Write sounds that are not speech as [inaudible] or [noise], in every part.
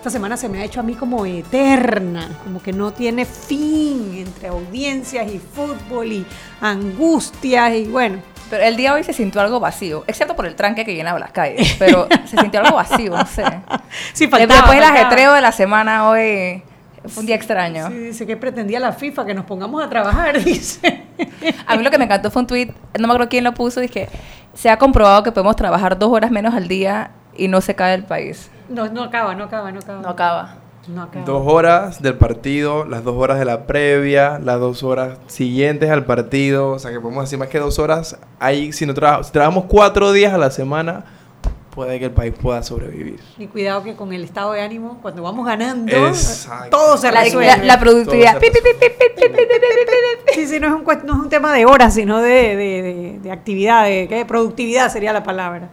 esta semana se me ha hecho a mí como eterna, como que no tiene fin entre audiencias y fútbol y angustias y bueno. Pero el día hoy se sintió algo vacío, excepto por el tranque que llenaba las calles, pero [laughs] se sintió algo vacío, no sé. Sí, faltaba, Después del ajetreo de la semana hoy fue un día extraño. Sí, dice que pretendía la FIFA que nos pongamos a trabajar, [laughs] dice. A mí lo que me encantó fue un tweet, no me acuerdo quién lo puso, que se ha comprobado que podemos trabajar dos horas menos al día y no se cae el país. No, no acaba, no acaba, no acaba. No acaba. No acaba. Dos horas del partido, las dos horas de la previa, las dos horas siguientes al partido. O sea, que podemos decir más que dos horas. Ahí, si, no trabajamos, si trabajamos cuatro días a la semana, puede que el país pueda sobrevivir. Y cuidado que con el estado de ánimo, cuando vamos ganando, todo se resuelve. La, productividad. Sí, sí, no es, un, no es un tema de horas, sino de, de, de, de actividad, productividad sería la palabra.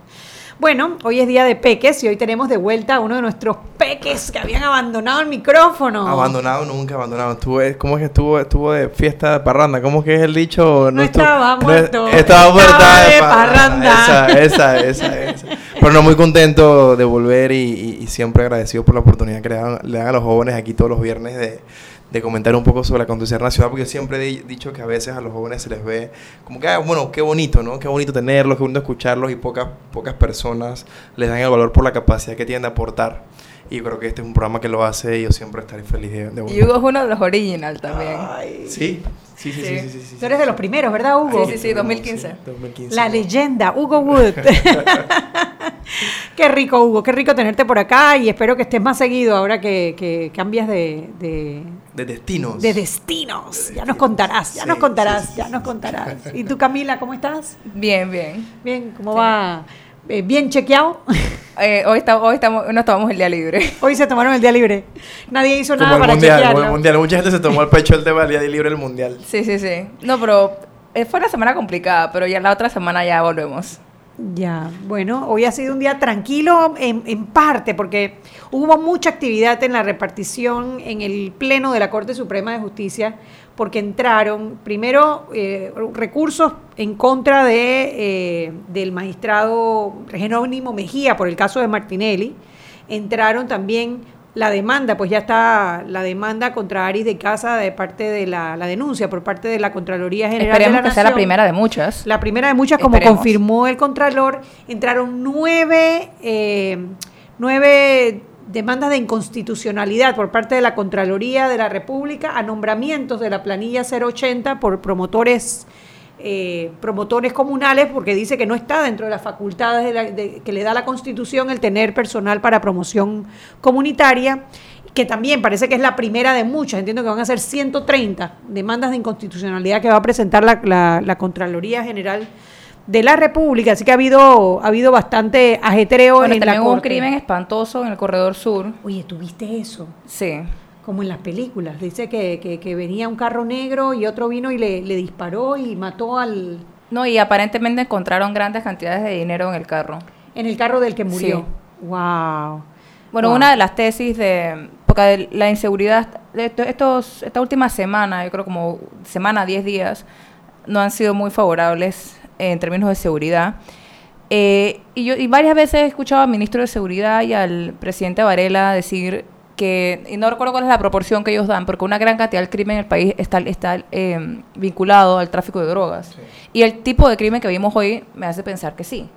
Bueno, hoy es día de peques y hoy tenemos de vuelta a uno de nuestros peques que habían abandonado el micrófono. Abandonado, nunca abandonado. Estuvo, ¿Cómo es que estuvo, estuvo de fiesta de parranda? ¿Cómo es que es el dicho? No estaba muerto, estaba muerta de, de parranda. parranda. Esa, esa, esa, esa. Pero no, muy contento de volver y, y- y siempre agradecido por la oportunidad que le dan, le dan a los jóvenes aquí todos los viernes de, de comentar un poco sobre la la ciudad, porque yo siempre he di- dicho que a veces a los jóvenes se les ve como que, ah, bueno, qué bonito, ¿no? Qué bonito tenerlos, qué bonito escucharlos y pocas, pocas personas les dan el valor por la capacidad que tienen de aportar. Y creo que este es un programa que lo hace y yo siempre estaré feliz de, de Y Hugo es uno de los original también. Sí, sí, sí, sí, Sí. sí, sí, sí, Tú eres de los primeros, ¿verdad, Hugo? Sí, sí, sí, 2015. 2015. La leyenda, Hugo Wood. [laughs] qué rico, Hugo, qué rico tenerte por acá y espero que estés más seguido ahora que, que cambias de, de, De destinos. de destinos. De Ya nos contarás, ya Sí, nos contarás, sí, sí, ya sí, nos contarás. ¿Y tú, Camila, cómo estás? Bien, bien. Bien, ¿cómo va? Eh, ¿Bien chequeado? [laughs] Eh, hoy, está, hoy estamos, nos tomamos el día libre. [laughs] Hoy se tomaron el día libre. Nadie hizo Como nada el para mundial, como chequearlo. el mundial. Mucha gente se tomó al pecho el tema del día de libre del mundial. Sí, sí, sí. No, pero eh, fue una semana complicada, pero ya la otra semana ya volvemos. Ya, bueno, hoy ha sido un día tranquilo en, en parte porque hubo mucha actividad en la repartición en el Pleno de la Corte Suprema de Justicia porque entraron primero eh, recursos en contra de, eh, del magistrado Jerónimo Mejía por el caso de Martinelli, entraron también la demanda, pues ya está la demanda contra Aris de Casa de parte de la, la denuncia por parte de la Contraloría General de Esperemos la que sea la primera de muchas. La primera de muchas, como Esperemos. confirmó el Contralor, entraron nueve, eh, nueve demandas de inconstitucionalidad por parte de la Contraloría de la República a nombramientos de la planilla 080 por promotores eh, promotores comunales porque dice que no está dentro de las facultades de la- de- que le da la Constitución el tener personal para promoción comunitaria que también parece que es la primera de muchas, entiendo que van a ser 130 demandas de inconstitucionalidad que va a presentar la, la- la Contraloría General de la República, así que ha habido, ha habido bastante ajetreo Bueno, en la también hubo un Corte. crimen espantoso en el corredor sur. Oye, ¿tuviste eso? Sí. Como en las películas, dice que, que- que venía un carro negro y otro vino y le, le disparó y mató al No, y aparentemente encontraron grandes cantidades de dinero en el carro. en el carro del que murió. Sí. Wow. Bueno, Wow. una de las tesis de porque la inseguridad de esto- estos esta última semana, yo creo como semana, 10 días, no han sido muy favorables en términos de seguridad. Eh, y yo y varias veces he escuchado al ministro de Seguridad y al presidente Varela decir que, y no recuerdo cuál es la proporción que ellos dan, porque una gran cantidad del crimen en el país está, está eh, vinculado al tráfico de drogas. Y el tipo de crimen que vimos hoy me hace pensar que sí.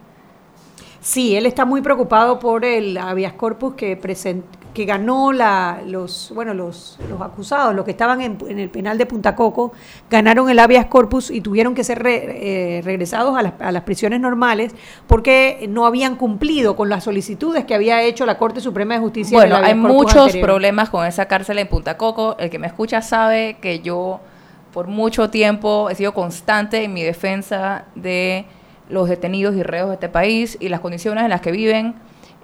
Sí, él está muy preocupado por el habeas corpus que present- que ganó la, los bueno los, los acusados, los que estaban en, en el penal de Punta Coco, ganaron el habeas corpus y tuvieron que ser re- eh, regresados a las, a las prisiones normales porque no habían cumplido con las solicitudes que había hecho la Corte Suprema de Justicia. Bueno, hay muchos anterior. problemas con esa cárcel en Punta Coco. El que me escucha sabe que yo por mucho tiempo he sido constante en mi defensa de los detenidos y reos de este país y las condiciones en las que viven.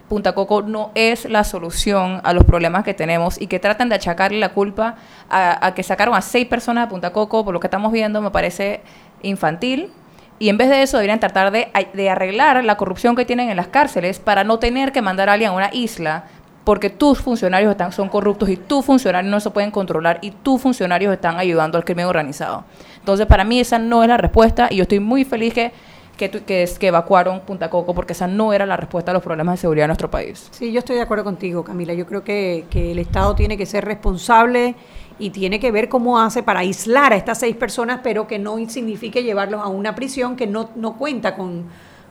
Punta Coco no es la solución a los problemas que tenemos y que tratan de achacarle la culpa a, a que sacaron a seis personas de Punta Coco, por lo que estamos viendo, me parece infantil. Y en vez de eso deberían tratar de, de arreglar la corrupción que tienen en las cárceles para no tener que mandar a alguien a una isla porque tus funcionarios están, son corruptos y tus funcionarios no se pueden controlar y tus funcionarios están ayudando al crimen organizado. Entonces, para mí esa no es la respuesta y yo estoy muy feliz que, que, que, que evacuaron Punta Coco porque esa no era la respuesta a los problemas de seguridad de nuestro país. Sí, yo estoy de acuerdo contigo, Camila. Yo creo que, que el Estado tiene que ser responsable y tiene que ver cómo hace para aislar a estas seis personas, pero que no signifique llevarlos a una prisión que no, no cuenta con,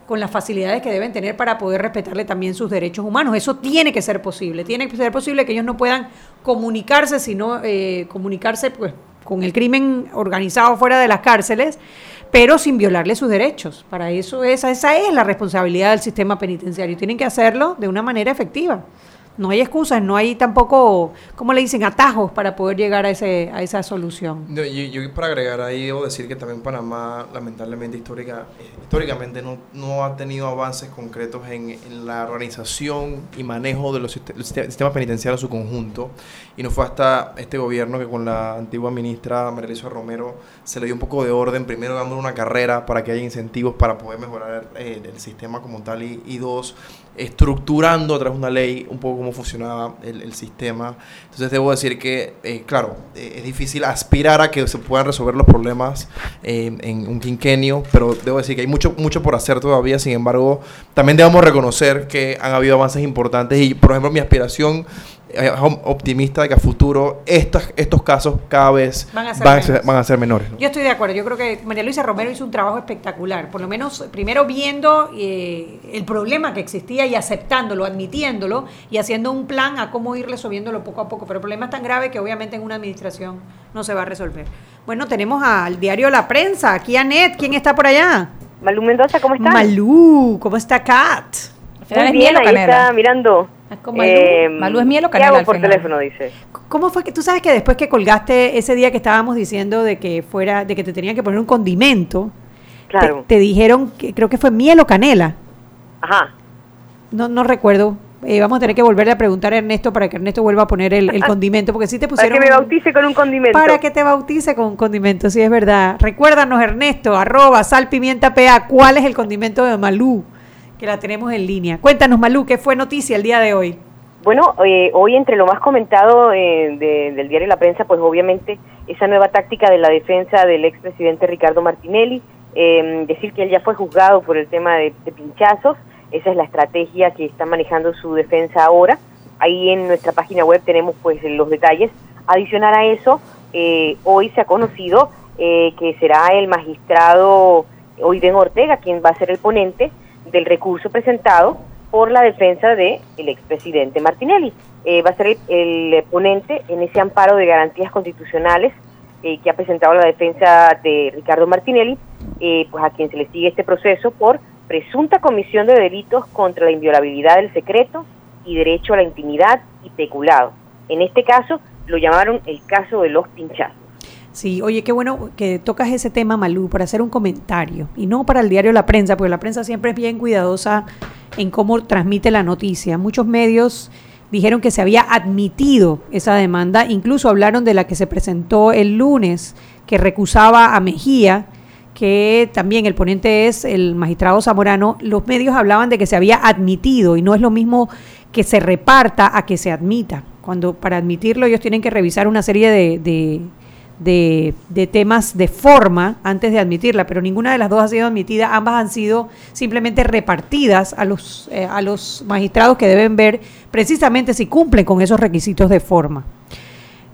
con las facilidades que deben tener para poder respetarle también sus derechos humanos. Eso tiene que ser posible. Tiene que ser posible que ellos no puedan comunicarse, sino eh, comunicarse pues, con el crimen organizado fuera de las cárceles, pero sin violarle sus derechos. Para eso esa, esa es la responsabilidad del sistema penitenciario. Tienen que hacerlo de una manera efectiva no hay excusas, no hay tampoco, ¿cómo le dicen?, atajos para poder llegar a, ese, a esa solución. Yo, yo, para agregar ahí debo decir que también Panamá, lamentablemente, histórica, eh, históricamente no, no ha tenido avances concretos en, la organización y manejo de los sistemas penitenciarios en su conjunto. Y no fue hasta este gobierno que con la antigua ministra María Luisa Romero se le dio un poco de orden, primero dando una carrera para que haya incentivos para poder mejorar eh, el, sistema como tal y, y dos, estructurando tras una ley un poco cómo funcionaba el, sistema. Entonces debo decir que, eh, claro, eh, es difícil aspirar a que se puedan resolver los problemas eh, en un quinquenio, pero debo decir que hay mucho, mucho por hacer todavía. Sin embargo, también debemos reconocer que han habido avances importantes y, por ejemplo, mi aspiración optimista de que a futuro estos, estos casos cada vez van a ser, menores. Yo estoy de acuerdo, yo creo que María Luisa Romero hizo un trabajo espectacular, por lo menos primero viendo eh, el problema que existía y aceptándolo, admitiéndolo y haciendo un plan a cómo ir resolviéndolo poco a poco, pero el problema es tan grave que obviamente en una administración no se va a resolver. Bueno, tenemos al diario La Prensa, aquí Anet, ¿quién está por allá? Malú Mendoza, ¿cómo está? Malú, ¿cómo está Kat? Muy bien, ahí está mirando. Ah, eh, Malú, es miel o canela por teléfono, dice. ¿Cómo fue que tú sabes que después que colgaste ese día que estábamos diciendo de que fuera, de que te tenían que poner un condimento, claro. te, dijeron que creo que fue miel o canela? Ajá. No, no recuerdo. Eh, vamos a tener que volverle a preguntar a Ernesto para que Ernesto vuelva a poner el, [laughs] condimento, porque sí te pusieron... Para que me bautice con un condimento. Para que te bautice con un condimento, sí es verdad. Recuérdanos, Ernesto, arroba sal pimienta PA, ¿cuál es el condimento de Malú? Que la tenemos en línea. Cuéntanos, Malú, ¿qué fue noticia el día de hoy? Bueno, eh, hoy entre lo más comentado eh, del diario La Prensa, pues obviamente esa nueva táctica de la defensa del expresidente Ricardo Martinelli, em, decir que él ya fue juzgado por el tema de, pinchazos, esa es la estrategia que está manejando su defensa ahora. Ahí en nuestra página web tenemos pues los detalles. Adicional a eso, eh, hoy se ha conocido que será el magistrado Oiden Ortega quien va a ser el ponente del recurso presentado por la defensa del el expresidente Martinelli. Eh, va a ser el, ponente en ese amparo de garantías constitucionales eh, que ha presentado la defensa de Ricardo Martinelli, eh, pues a quien se le sigue este proceso por presunta comisión de delitos contra la inviolabilidad del secreto y derecho a la intimidad y peculado. En este caso lo llamaron el caso de los pinchazos. Sí, oye, qué bueno que tocas ese tema, Malú, para hacer un comentario. Y no para el diario La Prensa, porque la prensa siempre es bien cuidadosa en cómo transmite la noticia. Muchos medios dijeron que se había admitido esa demanda, incluso hablaron de la que se presentó el lunes, que recusaba a Mejía, que también el ponente es el magistrado Zamorano. Los medios hablaban de que se había admitido y no es lo mismo que se reparta a que se admita. Cuando para admitirlo ellos tienen que revisar una serie de de, temas de forma antes de admitirla, pero ninguna de las dos ha sido admitida, ambas han sido simplemente repartidas a los, eh, a los magistrados que deben ver precisamente si cumplen con esos requisitos de forma.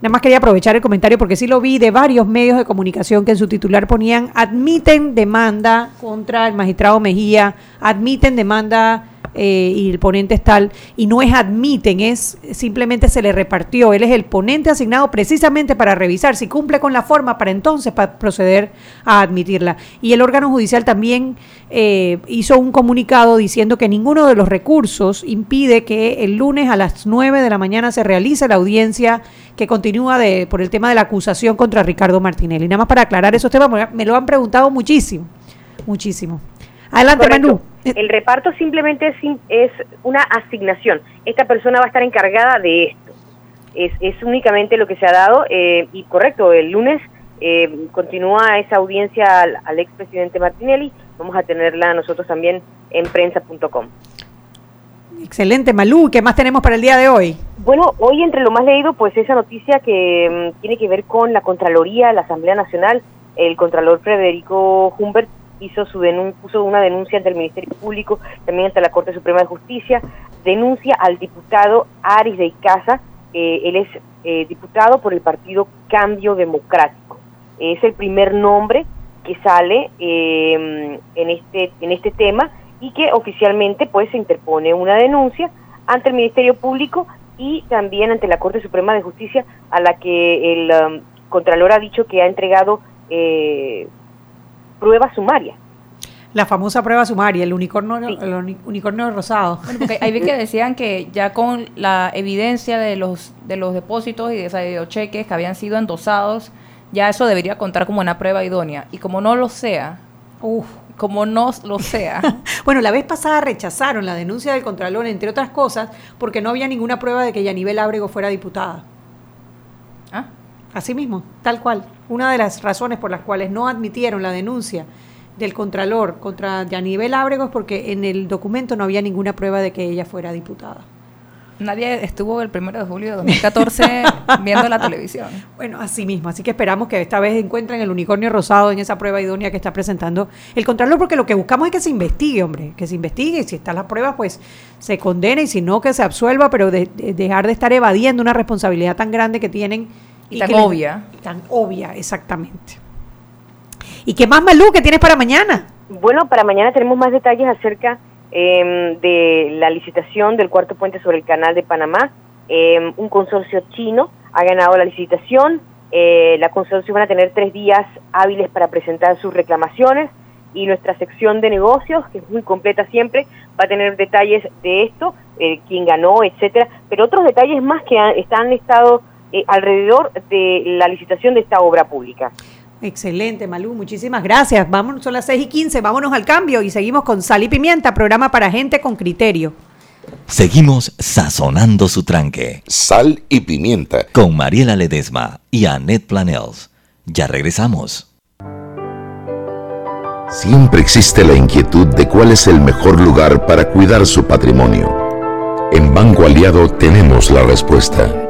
Nada más quería aprovechar el comentario porque sí lo vi de varios medios de comunicación que en su titular ponían admiten demanda contra el magistrado Mejía, admiten demanda eh, y el ponente es tal, y no es admiten, es simplemente se le repartió. Él es el ponente asignado precisamente para revisar si cumple con la forma para entonces para proceder a admitirla. Y el órgano judicial también eh, hizo un comunicado diciendo que ninguno de los recursos impide que el lunes a las 9 de la mañana se realice la audiencia que continúa de, por el tema de la acusación contra Ricardo Martinelli. Nada más para aclarar esos temas, me lo han preguntado muchísimo, muchísimo. Adelante, Manu. El reparto simplemente es, es, una asignación. Esta persona va a estar encargada de esto. Es, es únicamente lo que se ha dado. Eh, y correcto, el lunes eh, continúa esa audiencia al, al expresidente Martinelli. Vamos a tenerla nosotros también en prensa.com. Excelente, Malú. ¿Qué más tenemos para el día de hoy? Bueno, hoy entre lo más leído, pues esa noticia que mm, tiene que ver con la Contraloría, la Asamblea Nacional. El Contralor Federico Humbert hizo su puso una denuncia ante el Ministerio Público, también ante la Corte Suprema de Justicia, denuncia al diputado Aris de Icaza, eh, él es eh, diputado por el partido Cambio Democrático. Es el primer nombre que sale em, en, este, en este tema y que oficialmente pues se interpone una denuncia ante el Ministerio Público y también ante la Corte Suprema de Justicia a la que el um, Contralor ha dicho que ha entregado eh, pruebas sumarias. La famosa prueba sumaria, el unicornio, el unicornio rosado. Bueno, porque ahí vi que [laughs] decían que ya con la evidencia de los de los depósitos y de, los cheques que habían sido endosados, ya eso debería contar como una prueba idónea. Y como no lo sea, como no lo sea. [laughs] bueno, la vez pasada rechazaron la denuncia del Contralor, entre otras cosas, porque no había ninguna prueba de que Yanivel Ábrego fuera diputada. Así mismo, tal cual. Una de las razones por las cuales no admitieron la denuncia del Contralor contra Yanivel Ábrego es porque en el documento no había ninguna prueba de que ella fuera diputada. Nadie estuvo el primero de julio de 2014 [laughs] viendo la televisión. Bueno, así mismo. Así que esperamos que esta vez encuentren el unicornio rosado en esa prueba idónea que está presentando el Contralor, porque lo que buscamos es que se investigue, hombre. Que se investigue y si están las pruebas, pues se condene y si no, que se absuelva, pero dejar de estar evadiendo una responsabilidad tan grande que tienen. Y, tan obvia. tan obvia, exactamente. ¿Y qué más, Malú, que tienes para mañana? Bueno, para mañana tenemos más detalles acerca eh, de la licitación del cuarto puente sobre el canal de Panamá. Em, un consorcio chino ha ganado la licitación. Eh, la consorcio van a tener tres días hábiles para presentar sus reclamaciones y nuestra sección de negocios, que es muy completa siempre, va a tener detalles de esto, eh, quién ganó, etcétera, pero otros detalles más que han, están estado eh, alrededor de la licitación de esta obra pública. Excelente, Malú, muchísimas gracias. Vámonos, son las 6 y 15, vámonos al cambio y seguimos con Sal y Pimienta, programa para gente con criterio. Seguimos sazonando su tranque. Sal y Pimienta. Con Mariela Ledesma y Annette Planels. Ya regresamos. Siempre existe la inquietud de cuál es el mejor lugar para cuidar su patrimonio. En Banco Aliado tenemos la respuesta.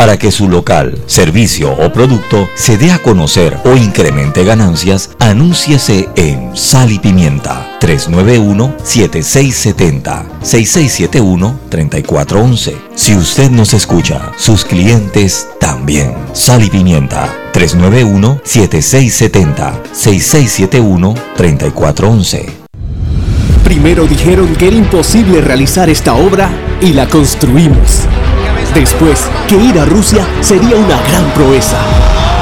Para que su local, servicio o producto se dé a conocer o incremente ganancias, anúnciese en Sal y Pimienta 391-7670-6671-3411. Si usted nos escucha, sus clientes también. Sal y Pimienta 391-7670-6671-3411. Primero dijeron que era imposible realizar esta obra y la construimos Después, que ir a Rusia sería una gran proeza.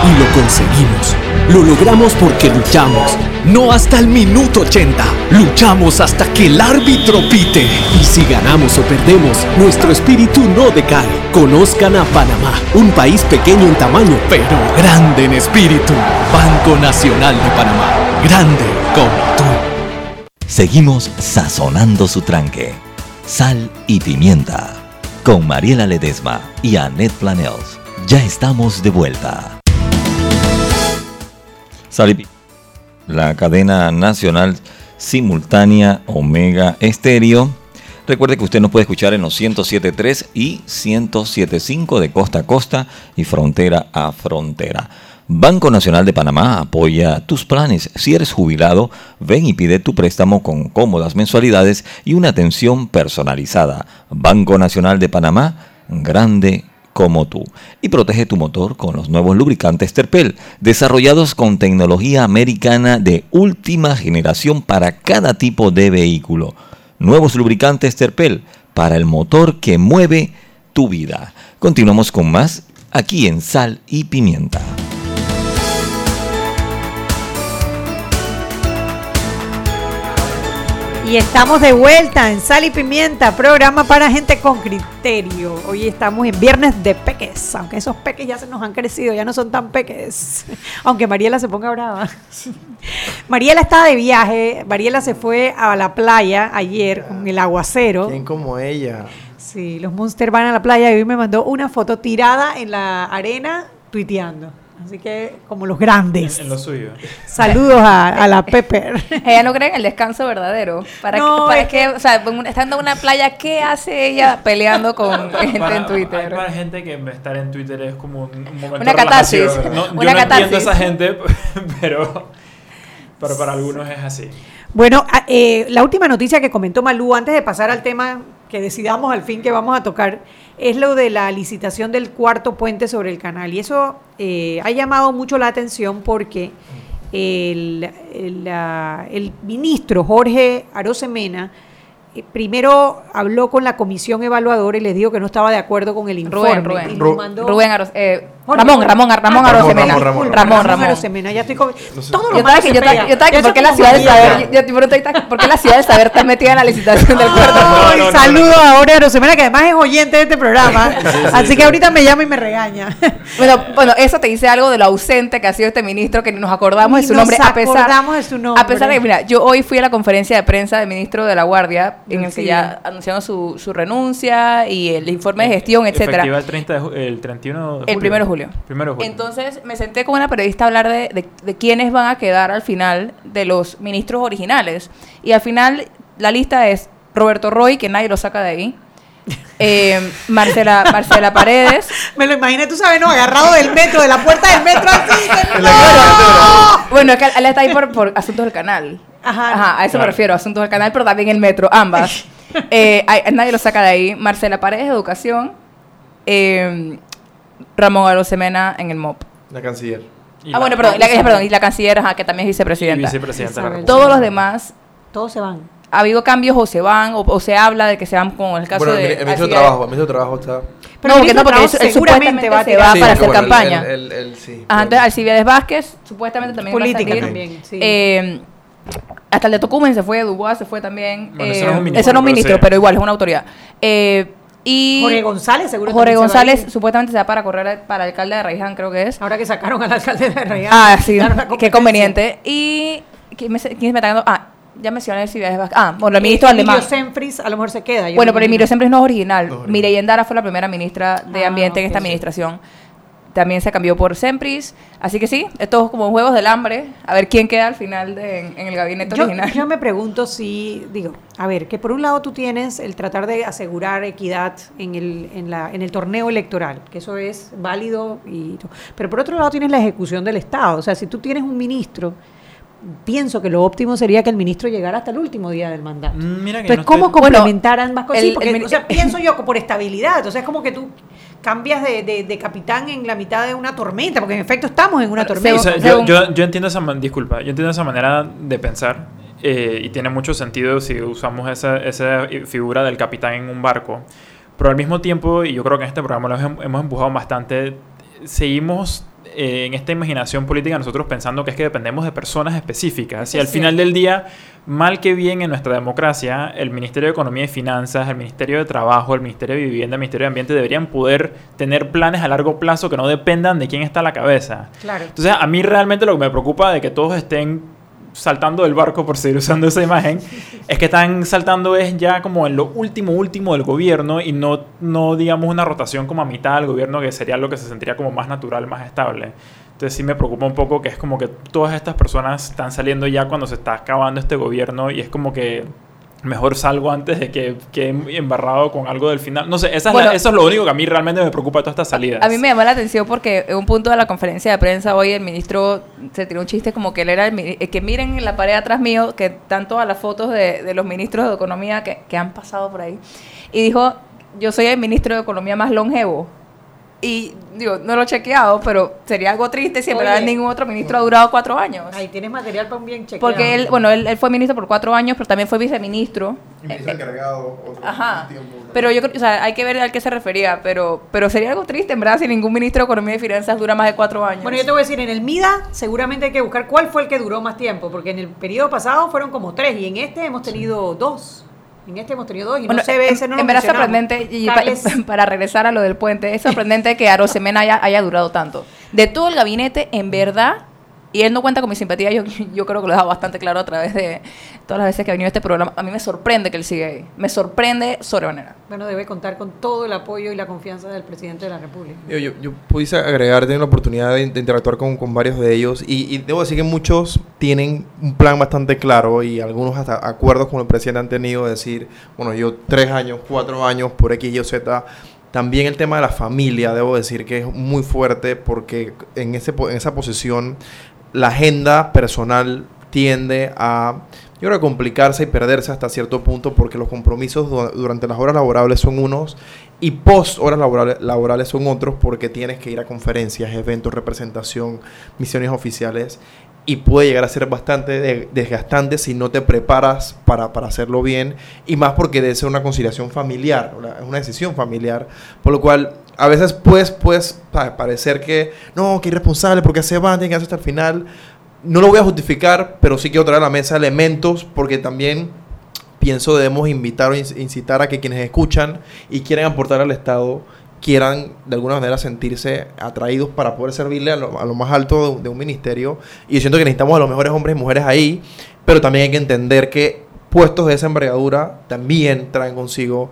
Y lo conseguimos. Lo logramos porque luchamos. No hasta el minuto 80. Luchamos hasta que el árbitro pite. Y si ganamos o perdemos, nuestro espíritu no decae. Conozcan a Panamá, un país pequeño en tamaño, pero grande en espíritu. Banco Nacional de Panamá. Grande como tú. Seguimos sazonando su tranque. Sal y pimienta con Mariela Ledesma y Annette Planels. Ya estamos de vuelta. La cadena nacional simultánea Omega Estéreo. Recuerde que usted nos puede escuchar en los 107.3 y 107.5 de costa a costa y frontera a frontera. Banco Nacional de Panamá apoya tus planes. Si eres jubilado, ven y pide tu préstamo con cómodas mensualidades y una atención personalizada. Banco Nacional de Panamá, grande como tú. Y protege tu motor con los nuevos lubricantes Terpel, desarrollados con tecnología americana de última generación para cada tipo de vehículo. Nuevos lubricantes Terpel para el motor que mueve tu vida. Continuamos con más aquí en Sal y Pimienta. Y estamos de vuelta en Sal y Pimienta, programa para gente con criterio. Hoy estamos en Viernes de Peques, aunque esos peques ya se nos han crecido, ya no son tan peques. [laughs] Aunque Mariela se ponga brava. [laughs] Mariela estaba de viaje, Mariela se fue a la playa ayer con el aguacero. ¿Quién como ella? Sí, los Monsters van a la playa y hoy me mandó una foto tirada en la arena tuiteando. Así que, como los grandes. En, en lo suyo. Saludos a, a la Pepper. [laughs] Ella no cree en el descanso verdadero. ¿Para, No, qué, para es qué? O sea, estando en una playa, ¿qué hace ella peleando con [laughs] gente Para- en Twitter? Hay para gente que estar en Twitter es como un, un momento Una de catarsis. relajación. No, Una yo no catarsis. entiendo a esa gente, [laughs] pero, pero para algunos es así. Bueno, a- eh, la última noticia que comentó Malú, antes de pasar al tema que decidamos al fin que vamos a tocar, es lo de la licitación del cuarto puente sobre el canal. Y eso eh, ha llamado mucho la atención porque el, el, la- el ministro Jorge Arosemena eh, primero habló con la comisión evaluadora y les dijo que no estaba de acuerdo con el informe. Rubén, Rubén. y nos Ru- mandó- Rubén Aros, eh, Ramón, Jorge. Ramón, Ramón Ah, Arosemena. Ramón, Ramón, Ramón, Ramón. Arosemena, ya estoy con... Todo lo malo que, yo estaba, Ya ¿por qué la ciudad María. saber, yo, yo estaba- ¿por qué la ciudad del saber está metida en la licitación del? Ay, No, no, no, saludos a Jorge Arosemena, que además es oyente de este programa. Así que ahorita me llama y me regaña. Bueno, bueno, eso te dice algo de lo ausente que ha sido este ministro, que nos acordamos de su nos nombre, a pesar, acordamos de su nombre. a pesar de que, mira, yo hoy fui a la conferencia de prensa del ministro de la Guardia, en el que ya anunciaron su, su renuncia y el informe de gestión, etcétera. El, 30 de ju- el 31 de julio. El primero de julio. Primero de julio. Entonces me senté con una periodista a hablar de, de, de quiénes van a quedar al final de los ministros originales. Y al final la lista es Roberto Roy, que nadie lo saca de ahí. [laughs] eh, Marcela, Marcela Paredes. [laughs] Me lo imaginé, tú sabes, ¿no? Agarrado del metro, de la puerta del metro así. [laughs] que ¡no! Bueno, es que él está ahí por, por asuntos del canal. Ajá. a eso me refiero, asuntos del canal, pero también el metro, ambas. Eh, hay- nadie lo saca de ahí. Marcela Paredes, Educación. eh, Ramón Arosemena en el MOP. La canciller. Y ah, la- bueno, perdón, y la, perdón, y la canciller, ajá, que también es y vicepresidenta. vicepresidenta de la Isabel. República. Todos los demás, Todos se van. ha habido cambios o se van, o, o se habla de que se van con el caso Bueno, el, de... el ministro de Trabajo, el ministro de Trabajo está... Pero no, el que ministro no, porque de él, seguramente supuestamente va se va Sí, para pero hacer bueno, campaña. él sí, Ajá, entonces pero- Alcibiades Vázquez supuestamente también Política va a salir. también, sí. Eh, hasta el de Tocumen se fue, Dubois se fue también. Bueno, eh, ese no es un ministro, ese no es un pero ministro, sí. pero igual es una autoridad. Eh, y Jorge González, seguro. Jorge se González supuestamente se va para correr para alcalde de Raiján, creo que es. Ahora que sacaron al alcalde de Reyes. Ah, sí, qué conveniente. Y ¿quién me, quién me está dando? Ah, ya mencioné Alcibiades Vázquez. Ah, bueno, el ministro alemán. Emilio Senfris a lo mejor se queda. yo Bueno, pero. Emilio siempre no es original. No Endara fue la primera ministra de Ah, Ambiente en esta sí. También se cambió por Sempris. Así que sí, estos es como juegos del hambre. A ver quién queda al final de- en, en el gabinete Yo, original. yo me pregunto si, digo, a ver, que por un lado tú tienes el tratar de asegurar equidad en el, en la, en el torneo electoral, que eso es válido, y, pero por otro lado tienes la ejecución del Estado. O sea, si tú tienes un ministro, pienso que lo óptimo sería que el ministro llegara hasta el último día del mandato. Mm, Mira que Entonces, no ¿cómo estoy- complementar ambas cosas? Sí, el- porque, el- o sea, pienso [laughs] yo por estabilidad, o sea, es como que tú cambias de, de- de capitán en la mitad de una tormenta, porque en efecto estamos en una O tormenta. sea, yo, yo, yo entiendo esa disculpa, yo entiendo esa manera de pensar eh, y tiene mucho sentido si usamos esa, esa figura del capitán en un barco. Pero al mismo tiempo, y yo creo que en este programa lo hem- hemos empujado bastante, seguimos eh, en esta imaginación política nosotros pensando que es que dependemos de personas específicas. Y al final del día, mal que bien en nuestra democracia, el Ministerio de Economía y Finanzas, el Ministerio de Trabajo, el Ministerio de Vivienda, el Ministerio de Ambiente deberían poder tener planes a largo plazo que no dependan de quién está a la cabeza. Claro. Entonces, a mí realmente lo que me preocupa de que todos estén saltando del barco, por seguir usando esa imagen, es que están saltando es ya como en lo último, último del gobierno y no, no digamos, una rotación como a mitad del gobierno, que sería lo que se sentiría como más natural, más estable. Entonces sí me preocupa un poco que es como que todas estas personas están saliendo ya cuando se está acabando este gobierno y es como que mejor salgo antes de que quede embarrado con algo del final. No sé, esa es la- eso es lo único que a mí realmente me preocupa de todas estas salidas. A mí me llamó la atención porque en un punto de la conferencia de prensa hoy el ministro se tiró un chiste como que él era el, eh, que miren en la pared atrás mío que están todas las fotos de, de los ministros de economía que, que han pasado por ahí y dijo yo soy el ministro de economía más longevo y digo no lo he chequeado pero sería algo triste si en verdad ningún otro ministro ha durado cuatro años Ahí tienes material para un bien chequeado. porque él bueno él, él fue ministro por cuatro años pero también fue viceministro encargado, otro Ajá. tiempo. Pero yo creo, o sea, hay que ver al qué se refería, pero, pero sería algo triste, en verdad, si ningún ministro de Economía y Finanzas dura más de cuatro años. Bueno, yo te voy a decir, en el MIDA seguramente hay que buscar cuál fue el que duró más tiempo, porque en el periodo pasado fueron como tres y en este hemos tenido dos. En este hemos tenido dos y Bueno, no se ve en, ese no lo en verdad sorprendente, y [laughs] para regresar a lo del puente, es sorprendente que Arosemena haya, haya durado tanto. De todo el gabinete, en verdad, Y él no cuenta con mi simpatía, yo, yo creo que lo he dejado bastante claro a través de todas las veces que ha venido a este programa. A mí me sorprende que él siga ahí. Me sorprende sobremanera. Bueno, debe contar con todo el apoyo y la confianza del presidente de la República. Yo, yo, yo pudiese agregar, tengo la oportunidad de, de interactuar con, con varios de ellos y, y debo decir que muchos tienen un plan bastante claro y algunos hasta acuerdos con el presidente han tenido de decir, bueno, yo tres años, cuatro años por X, Y o Z. También el tema de la familia, debo decir que es muy fuerte porque en, ese, en esa posición la agenda personal tiende a, complicarse y perderse hasta cierto punto porque los compromisos du- durante las horas laborables son unos y post horas laborales, laborales son otros porque tienes que ir a conferencias, eventos, representación, misiones oficiales y puede llegar a ser bastante de- desgastante si no te preparas para, para hacerlo bien y más porque debe ser una conciliación familiar, una- decisión familiar, por lo cual a veces puedes pa- parecer que no, que irresponsable porque se van, tienen que hacer hasta el final. No lo voy a justificar, pero sí quiero traer a la mesa elementos porque también pienso debemos invitar o inc- incitar a que quienes escuchan y quieren aportar al Estado quieran de alguna manera sentirse atraídos para poder servirle a lo, a lo más alto de, de un ministerio. Y yo siento que necesitamos a los mejores hombres y mujeres ahí, pero también hay que entender que puestos de esa envergadura también traen consigo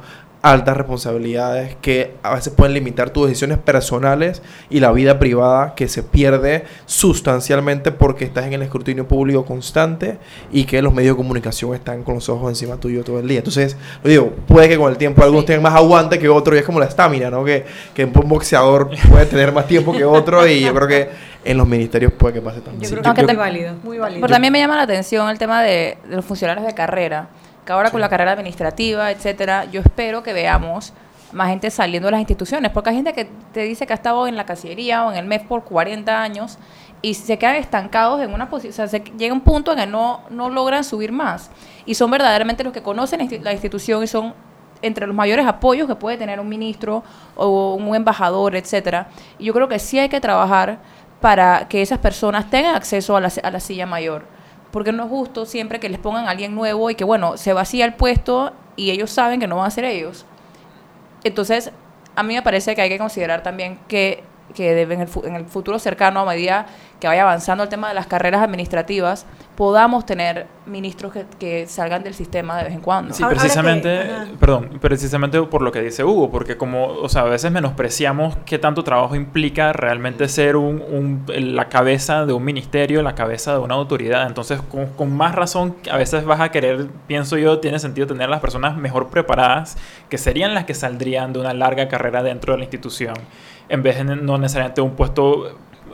altas responsabilidades que a veces pueden limitar tus decisiones personales y la vida privada que se pierde sustancialmente porque estás en el escrutinio público constante y que los medios de comunicación están con los ojos encima tuyo todo el día. Entonces, lo digo, puede que con el tiempo algunos tengan más aguante que otros y es como la estamina, ¿no? Que, que un boxeador puede tener más tiempo que otro y yo creo que en los ministerios puede que pase también. Yo Sí, creo que es válido, muy válido. Pero también me llama la atención el tema de, de los funcionarios de carrera, que ahora con la carrera administrativa, etcétera, yo espero que veamos más gente saliendo de las instituciones, porque hay gente que te dice que ha estado en la Cancillería o en el MEF por 40 años y se quedan estancados en una posición, o sea, se llega un punto en que no, no logran subir más y son verdaderamente los que conocen la la institución y son entre los mayores apoyos que puede tener un ministro o un embajador, etcétera. Y yo creo que sí hay que trabajar para que esas personas tengan acceso a la, a la silla mayor. Porque no es justo siempre que les pongan a alguien nuevo y que, bueno, se vacía el puesto y ellos saben que no van a ser ellos. Entonces, a mí me parece que hay que considerar también que, que debe- en, el, fu- en el futuro cercano, a medida que vaya avanzando el tema de las carreras administrativas, podamos tener ministros que, que salgan del sistema de vez en cuando. Sí, precisamente, que- perdón, precisamente por lo que dice Hugo, porque como, o sea, a veces menospreciamos qué tanto trabajo implica realmente ser un, un- la cabeza de un ministerio, la cabeza de una autoridad. Entonces, con, con más razón, a veces vas a querer, pienso yo, tiene sentido tener a las personas mejor preparadas, que serían las que saldrían de una larga carrera dentro de la institución, en vez de no necesariamente un puesto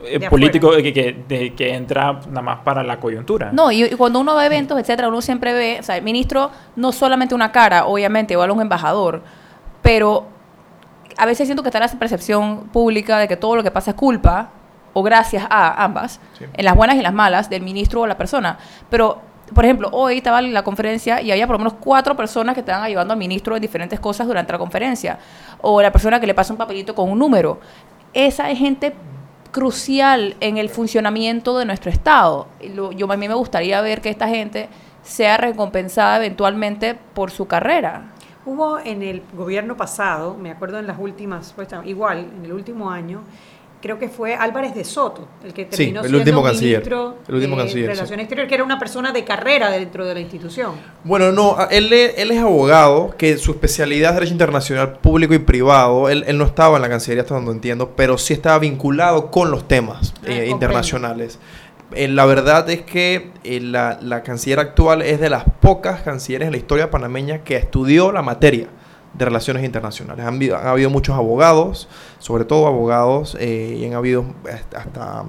eh, De político que, que, de- que entra nada más para la coyuntura. No, y, y cuando uno va a eventos, etcétera, uno siempre ve, o sea, el ministro no solamente una cara, obviamente, igual un embajador, pero a veces siento que está la percepción pública de que todo lo que pasa es culpa o gracias a ambas, Sí. en las buenas y las malas, del ministro o la persona. Pero, por ejemplo, hoy estaba en la conferencia y había por lo menos cuatro personas que estaban ayudando al ministro en diferentes cosas durante la conferencia. O la persona que le pasa un papelito con un número. Esa es gente crucial en el funcionamiento de nuestro Estado. Yo a mí me gustaría ver que esta gente sea recompensada eventualmente por su carrera. Hubo en el gobierno pasado, me acuerdo en las últimas, pues, igual, en el último año, creo que fue Álvarez de Soto, el que Sí, terminó el siendo último canciller, ministro el último de canciller, sí. Relaciones Exteriores, que era una persona de carrera dentro de la institución. Bueno, no, él, es- él es abogado, que su especialidad es Derecho Internacional Público y Privado. Él, él no estaba en la Cancillería hasta donde entiendo, pero sí estaba vinculado con los temas Ah, eh, internacionales. Eh, la verdad es que eh, la, la canciller actual es de las pocas cancilleres en la historia panameña que estudió la materia de relaciones internacionales. Han, habido- muchos abogados, sobre todo abogados, eh, y han habido hasta,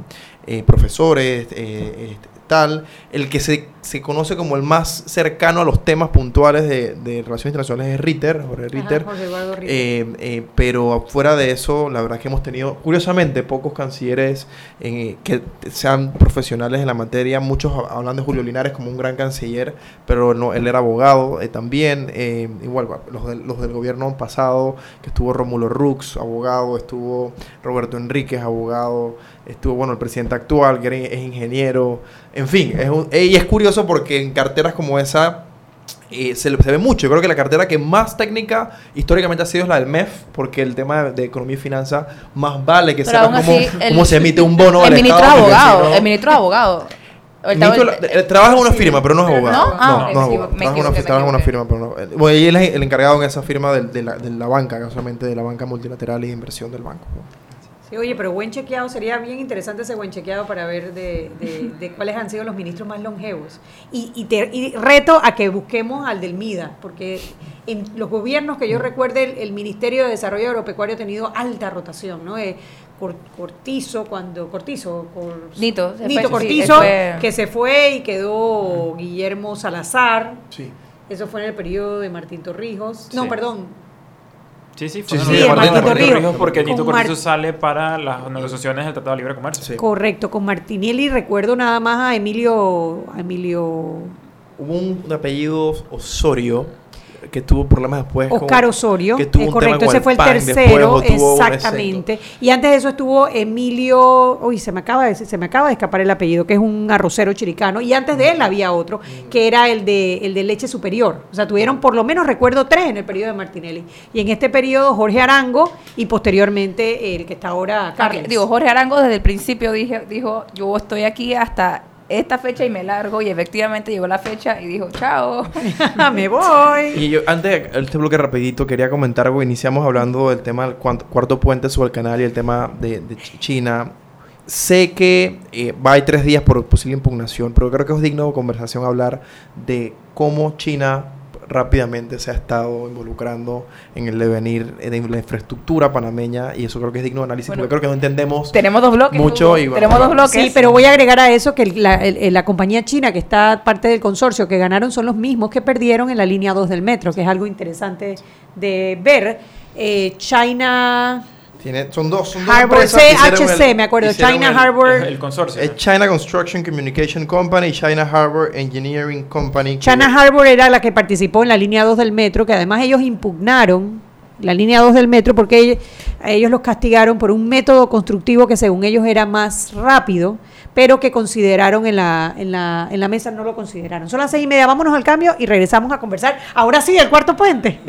eh, profesores, eh, tal. El que se, se conoce como el más cercano a los temas puntuales de, de relaciones internacionales es Ritter, Jorge Ritter. Ajá, Jorge Eduardo Ritter. Eh, eh, pero fuera de eso, la verdad es que hemos tenido, curiosamente, pocos cancilleres eh, que sean profesionales en la materia. Muchos ha- hablan de Julio Linares como un gran canciller, pero no, él era abogado eh, también. igual, los del, los del gobierno pasado, que estuvo Rómulo Rux, abogado, estuvo Roberto Enríquez, abogado, estuvo, bueno, el presidente actual, que es ingeniero. En fin, es un- y es curioso porque en carteras como esa eh, se, se ve mucho. Yo creo que la cartera que más técnica históricamente ha sido es la del MEF, porque el tema de, de economía y finanzas más vale que sepa cómo, cómo se emite un bono El del ministro Estado, abogado. El ministro es abogado. el ministro eh, trabaja en una firma, pero no es abogado. no, ah, no, no es abogado. Trabaja en una, trabaja una firma, pero no. eh, Bueno, y él es el encargado en esa firma del- de, la, de la banca, casualmente de la banca multilateral y de inversión del banco. Oye, pero buen chequeado, sería bien interesante ese buen chequeado para ver de, de- de cuáles han sido los ministros más longevos. Y, y, te- y reto a que busquemos al del MIDA, porque en los gobiernos que yo recuerde, el, el Ministerio de Desarrollo Agropecuario ha tenido alta rotación, ¿no? Eh, Cor- Cortizo, cuando Cortizo, Cor- Nito, se Nito fue, sí, Cortizo, fue- que se fue y quedó Guillermo Salazar. Sí. Eso fue en el periodo de Martín Torrijos. No, Sí. perdón, Sí, sí, fue sí, sí, de Martín Martín Torrijos. Torrijos porque Con Nito Mar- Cortizo sale para las negociaciones del Tratado de Libre Comercio. Sí. correcto, con Martinelli recuerdo nada más a Emilio, a Emilio Hubo un, un apellido Osorio que tuvo problemas después. con- Oscar Osorio, que tuvo eh, un correcto, tema con ese fue el PAN, tercero, exactamente. Y antes de eso estuvo Emilio, uy, se me acaba de se me acaba de escapar el apellido, que es un arrocero chiricano, y antes de él había otro, que era el de el de leche superior. O sea, tuvieron por lo menos recuerdo tres en el periodo de Martinelli. Y en este periodo Jorge Arango y posteriormente el que está ahora Carles. Digo, Jorge Arango desde el principio dije, dijo, yo estoy aquí hasta esta fecha y me largo. Y efectivamente llegó la fecha y dijo, chao. [laughs] me voy. Y yo, antes de este bloque rapidito, quería comentar algo. Iniciamos hablando del tema del cuarto puente sobre el canal y el tema de, de Ch- China. Sé que eh, va a ir tres días por posible impugnación, pero creo que es digno de conversación hablar de cómo China rápidamente se ha estado involucrando en el devenir de la infraestructura panameña y eso creo que es digno de análisis Bueno, porque creo que no entendemos Tenemos dos bloques. mucho y bueno, Tenemos dos bloques. Sí, pero voy a agregar a eso que la, el- la compañía china que está parte del consorcio que ganaron son los mismos que perdieron en la línea 2 del metro, que es algo interesante de ver. Eh, China Tiene, son dos, son dos Harbor, CHC, el- me acuerdo, China el- Harbor, El, el consorcio. Es China Construction Communication Company y China Harbor Engineering Company. que- China Harbor era la que participó en la línea 2 del metro, que además ellos impugnaron la línea 2 del metro porque ellos, a ellos los castigaron por un método constructivo que según ellos era más rápido, pero que consideraron en la, en la, en la mesa no lo consideraron. Son las seis y media, vámonos al cambio y regresamos a conversar. Ahora sí, el cuarto puente. [laughs]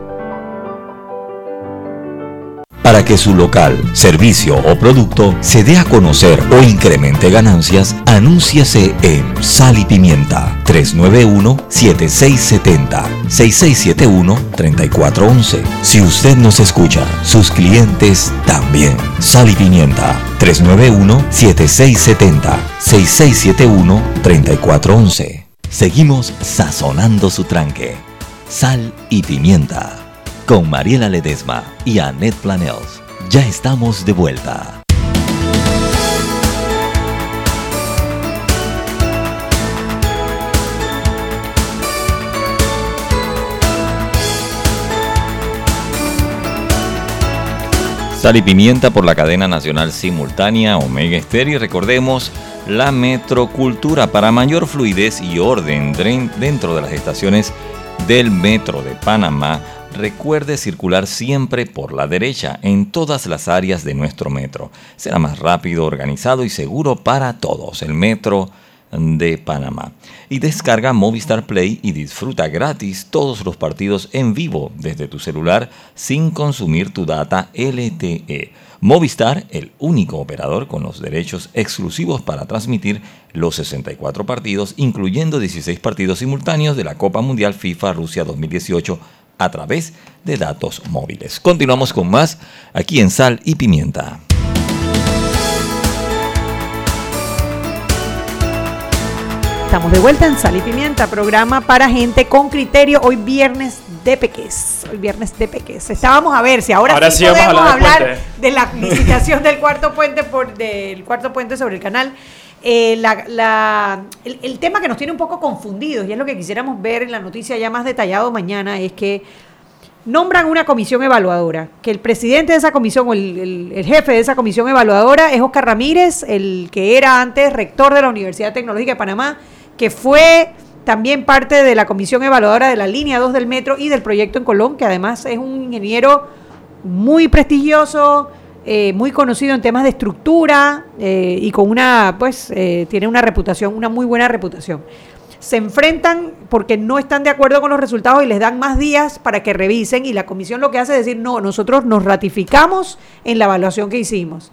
Para que su local, servicio o producto se dé a conocer o incremente ganancias, anúnciase en Sal y Pimienta 391-7670-6671-3411. Si usted nos escucha, sus clientes también. Sal y Pimienta 391-7670-6671-3411. Seguimos sazonando su tranque. Sal y Pimienta con Mariela Ledesma y Annette Planels. Ya estamos de vuelta. Sal y pimienta por la cadena nacional simultánea Omega Estéreo y recordemos la metrocultura para mayor fluidez y orden dentro de las estaciones del metro de Panamá. Recuerde circular siempre por la derecha en todas las áreas de nuestro metro. Será más rápido, organizado y seguro para todos. El metro de Panamá. Y descarga Movistar Play y disfruta gratis todos los partidos en vivo desde tu celular sin consumir tu data LTE. Movistar, el único operador con los derechos exclusivos para transmitir los 64 partidos, incluyendo 16 partidos simultáneos de la Copa Mundial FIFA Rusia 2018 a través de datos móviles. Continuamos con más aquí en Sal y Pimienta. Estamos de vuelta en Sal y Pimienta, programa para gente con criterio. Hoy viernes de Peques, el viernes de Peques. Estábamos a ver si ahora, Ahora sí, sí vamos a podemos hablar hablar de la licitación del cuarto puente por del cuarto puente sobre el canal. Eh, el, tema que nos tiene un poco confundidos y es lo que quisiéramos ver en la noticia ya más detallado mañana es que nombran una comisión evaluadora, que el presidente de esa comisión o el, el- el jefe de esa comisión evaluadora es Oscar Ramírez, el que era antes rector de la Universidad Tecnológica de Panamá, que fue también parte de la comisión evaluadora de la línea 2 del metro y del proyecto en Colón, que además es un ingeniero muy prestigioso, eh, muy conocido en temas de estructura eh, y con una, pues, eh, tiene una reputación, una muy buena reputación se enfrentan porque no están de acuerdo con los resultados y les dan más días para que revisen y la comisión lo que hace es decir, no, nosotros nos ratificamos en la evaluación que hicimos.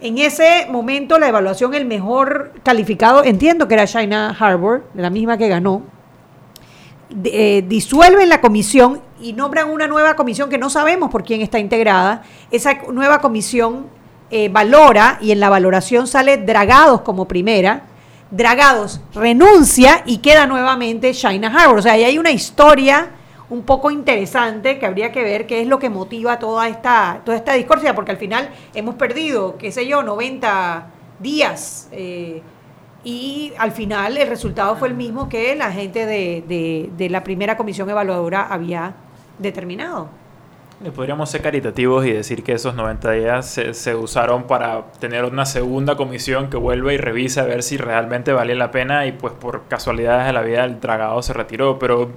En ese momento la evaluación, el mejor calificado, entiendo que era China Harbor, la misma que ganó, eh, disuelven la comisión y nombran una nueva comisión que no sabemos por quién está integrada. Esa nueva comisión eh, valora y en la valoración sale Dragados como primera. Dragados renuncia y queda nuevamente China Harbor. O sea, ahí hay una historia un poco interesante que habría que ver qué es lo que motiva toda esta, toda esta discordia, porque al final hemos perdido, qué sé yo, 90 días. eh, y al final el resultado fue el mismo que la gente de, de- de la primera comisión evaluadora había determinado. Podríamos ser caritativos y decir que esos 90 días se, se usaron para tener una segunda comisión que vuelva y revise a ver si realmente valía la pena y pues por casualidades de la vida el dragado se retiró, pero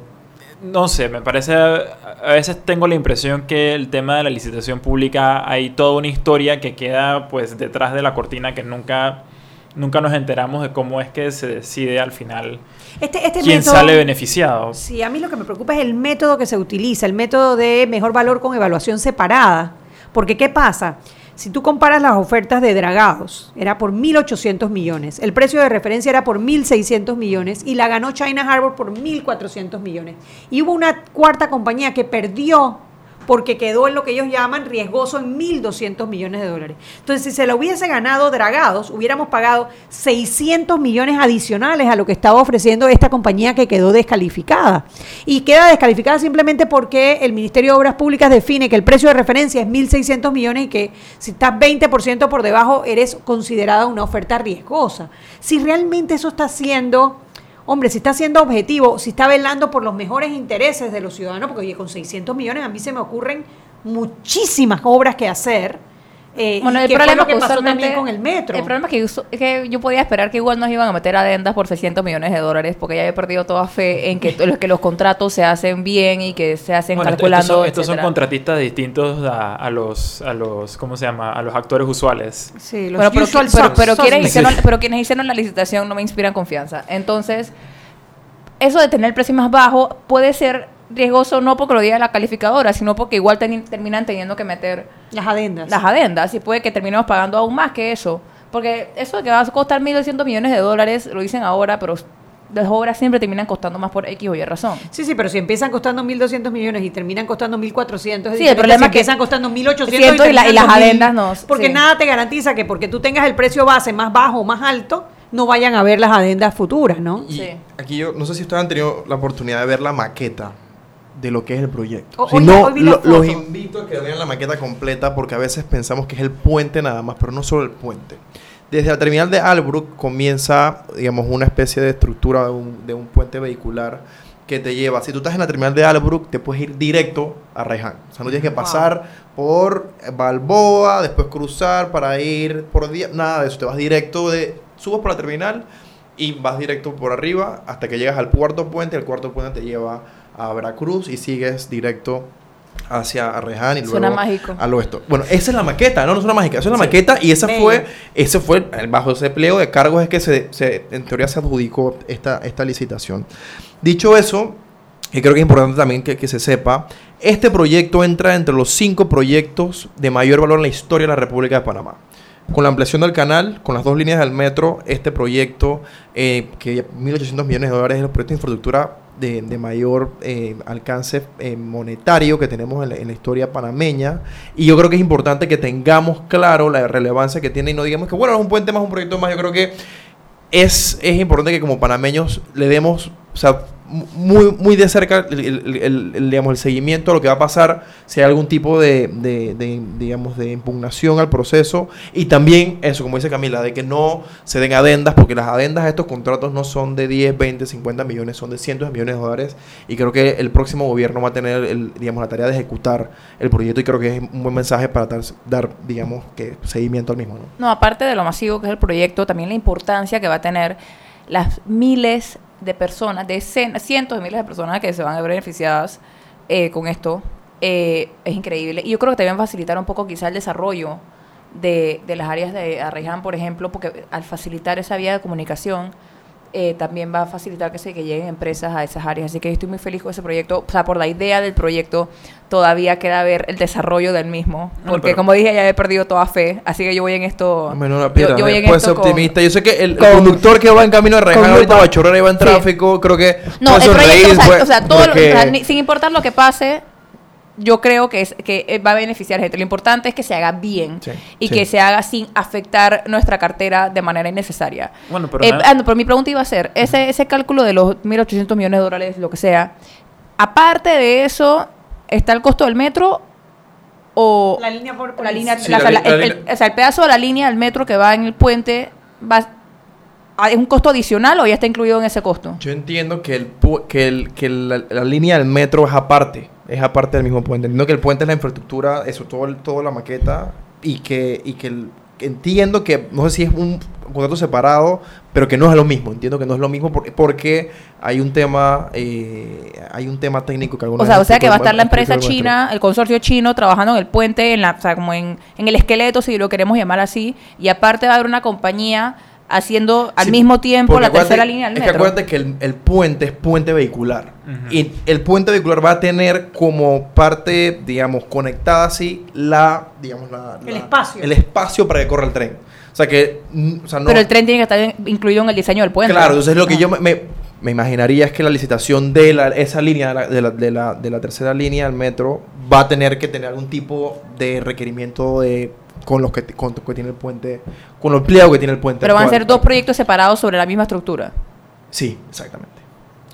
no sé, me parece, a veces tengo la impresión que el tema de la licitación pública hay toda una historia que queda pues detrás de la cortina que nunca, nunca nos enteramos de cómo es que se decide al final Este, este quién método- sale beneficiado. Sí, a mí lo que me preocupa es el método que se utiliza, el método de mejor valor con evaluación separada. Porque, ¿qué pasa? Si tú comparas las ofertas de Dragados, era por 1.800 millones, el precio de referencia era por 1.600 millones y la ganó China Harbor por 1.400 millones. Y hubo una cuarta compañía que perdió porque quedó en lo que ellos llaman riesgoso en 1.200 millones de dólares. Entonces, si se lo hubiese ganado Dragados, hubiéramos pagado 600 millones adicionales a lo que estaba ofreciendo esta compañía que quedó descalificada. Y queda descalificada simplemente porque el Ministerio de Obras Públicas define que el precio de referencia es 1.600 millones y que si estás 20% por debajo eres considerada una oferta riesgosa. Si realmente eso está siendo Hombre, si está siendo objetivo, si está velando por los mejores intereses de los ciudadanos, porque oye, con 600 millones a mí se me ocurren muchísimas obras que hacer. Eh, Bueno, el problema que pasó también con el metro. El problema es que, uso- es que yo podía esperar que igual nos iban a meter adendas por 600 millones de dólares, porque ya he perdido toda fe en que, to- que los contratos se hacen bien y que se hacen Bueno, calculando. estos son, estos son etcétera. contratistas distintos a, a los, a los, ¿cómo se llama? A los actores usuales. Sí, los Bueno, pero, usual pero, pero quienes hicieron, pero quienes hicieron la licitación no me inspiran confianza. Entonces, eso de tener el precio más bajo puede ser riesgoso no porque lo diga la calificadora, sino porque igual terminan teniendo que meter las adendas. las adendas y puede que terminemos pagando aún más que eso. Porque eso de que va a costar 1.200 millones de dólares, lo dicen ahora, pero las obras siempre terminan costando más por X o Y razón. Sí, sí, pero si empiezan costando 1.200 millones y terminan costando 1.400, es Sí, diferente el problema si es que empiezan costando 1.800 ciento y la- y las con 1.000, adendas no, Porque sí. nada te garantiza que porque tú tengas el precio base más bajo o más alto, no vayan a ver las adendas futuras, ¿no? Y Sí. aquí yo no sé si ustedes han tenido la oportunidad de ver la maqueta de lo que es el proyecto. O- si no, lo- los invito a que vean la maqueta completa porque a veces pensamos que es el puente nada más, pero no solo el puente. Desde la terminal de Albrook comienza, digamos, una especie de estructura de un, de un puente vehicular que te lleva. Si tú estás en la terminal de Albrook, te puedes ir directo a Reján. O sea, no tienes que pasar por Balboa, después cruzar para ir por día. Nada de eso. Te vas directo de. Subes por la terminal y vas directo por arriba hasta que llegas al cuarto puente. El cuarto puente te lleva a Veracruz y sigues directo hacia Arreján y luego Suena mágico. al oeste. Bueno, esa es la maqueta, no, no es una mágica, esa es la maqueta y esa Bello. fue, ese fue, el- bajo ese pliego de cargos es que se, se- en teoría se adjudicó esta, esta licitación. Dicho eso, que creo que es importante también que, que se sepa, este proyecto entra entre los cinco proyectos de mayor valor en la historia de la República de Panamá. Con la ampliación del canal, con las dos líneas del metro, este proyecto, eh, que 1.800 millones de dólares es el proyecto de infraestructura de, mayor eh, alcance eh, monetario que tenemos en la, en la historia panameña. Y yo creo que es importante que tengamos claro la relevancia que tiene y no digamos que, bueno, es un puente más, un proyecto más. Yo creo que es, es importante que como panameños le demos o sea, muy, muy de cerca el, digamos, el seguimiento de lo que va a pasar, si hay algún tipo de, de- de, digamos, de impugnación al proceso y también eso, como dice Camila, de que no se den adendas, porque las adendas a estos contratos no son de 10, 20, 50 millones, son de cientos de millones de dólares y creo que el próximo gobierno va a tener el, digamos, la tarea de ejecutar el proyecto y creo que es un buen mensaje para dar, dar digamos, que seguimiento al mismo. ¿no? No, aparte de lo masivo que es el proyecto, también la importancia que va a tener las miles de personas, decenas, cientos de miles de personas que se van a ver beneficiadas eh, con esto, eh, es increíble. Y yo creo que también facilitar un poco quizá el desarrollo de, de las áreas de Arreján, por ejemplo, porque al facilitar esa vía de comunicación, eh, también va a facilitar que, se, que lleguen empresas a esas áreas. Así que yo estoy muy feliz con ese proyecto. O sea, por la idea del proyecto, todavía queda ver el desarrollo del mismo. No, Porque, como dije, ya he perdido toda fe. Así que yo voy en esto. No, no, yo- piedra, yo voy en esto con- optimista. Yo sé que el, el con- conductor que va en camino a Reján ahorita va a chorrar y va en Sí. tráfico, creo que No, el proyecto, sonreír, o sea, o sea, todo lo- porque- o sea, ni- sin importar lo que pase, yo creo que, es, que eh, va a beneficiar gente. Lo importante es que se haga bien Sí, y sí. que se haga sin afectar nuestra cartera de manera innecesaria. Bueno, pero Eh, ah, no, pero mi pregunta iba a ser, ese, ese cálculo de los 1.800 millones de dólares, lo que sea, aparte de eso, ¿está el costo del metro o La línea por, la línea, Sí, la- la la- li- la el, el- línea- o sea, el pedazo de la línea del metro que va en el puente va ah, es un costo adicional o ya está incluido en ese costo? Yo entiendo que, el, que, el, que la, la línea del metro es aparte, es aparte del mismo puente. Entiendo que el puente es la infraestructura, eso, todo, el- toda la maqueta, y que, y que el- entiendo que, no sé si es un contrato separado, pero que no es lo mismo. Entiendo que no es lo mismo por- porque hay un tema, eh, hay un tema técnico que alguna O sea, o sea que va a estar la empresa china, el consorcio chino, trabajando en el puente, en la, o sea, como en, en el esqueleto, si lo queremos llamar así, y aparte va a haber una compañía haciendo al Sí, mismo tiempo la tercera línea del es metro. que acuérdate que el, el puente es puente vehicular. Y el puente vehicular va a tener como parte, digamos, conectada así, la, digamos, la, El espacio. El espacio para que corra el tren. O sea que, mm, o sea, no... Pero el tren tiene que estar incluido en el diseño del puente. Claro, entonces lo que Ah. yo me, me- me imaginaría es que la licitación de la, esa línea, de la, de, la, de, la, de la tercera línea del metro, va a tener que tener algún tipo de requerimiento de con los que, con, que tiene el puente, con los pliegos que tiene el puente. Pero van a ser dos proyectos separados sobre la misma estructura. Sí, exactamente.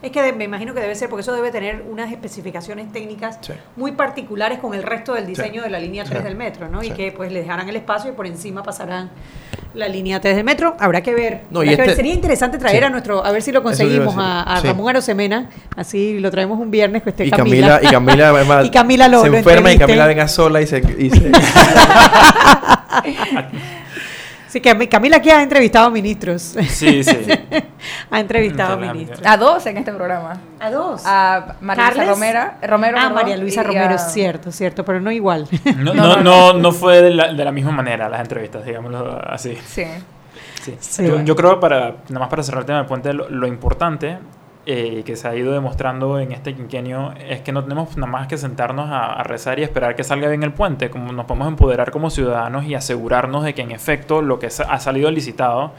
Es que de- me imagino que debe ser, porque eso debe tener unas especificaciones técnicas Sí. muy particulares con el resto del diseño Sí. de la línea 3 Sí. del metro, ¿no? Y que pues le dejarán el espacio y por encima pasarán la línea 3 del metro. Habrá que ver. No, Habrá y que ver. este- Sería interesante traer Sí. a nuestro, a ver si lo a conseguimos a, decir. a Sí. Ramón Arosemena, así lo traemos un viernes que esté Y Camila. Camila, y Camila, además, [laughs] Y Camila lo- se lo enferma y. Camila venga sola y se... y se- [laughs] [laughs] Sí, que Camila aquí ha entrevistado ministros. Sí, sí. [laughs] ha entrevistado ministros. A dos en este programa. A dos. A María Luisa. Romero, Romero ah, María Luisa Romero, a- cierto, cierto, pero no igual. [laughs] No, No, no, no, no, no fue de la, de la misma manera las entrevistas, digámoslo así. Sí. Sí. Sí. Yo, yo creo para, nada más para cerrar el tema del puente, lo, lo importante eh, que se ha ido demostrando en este quinquenio es que no tenemos nada más que sentarnos a, a rezar y esperar que salga bien el puente, como nos podemos empoderar como ciudadanos y asegurarnos de que en efecto lo que ha salido licitado,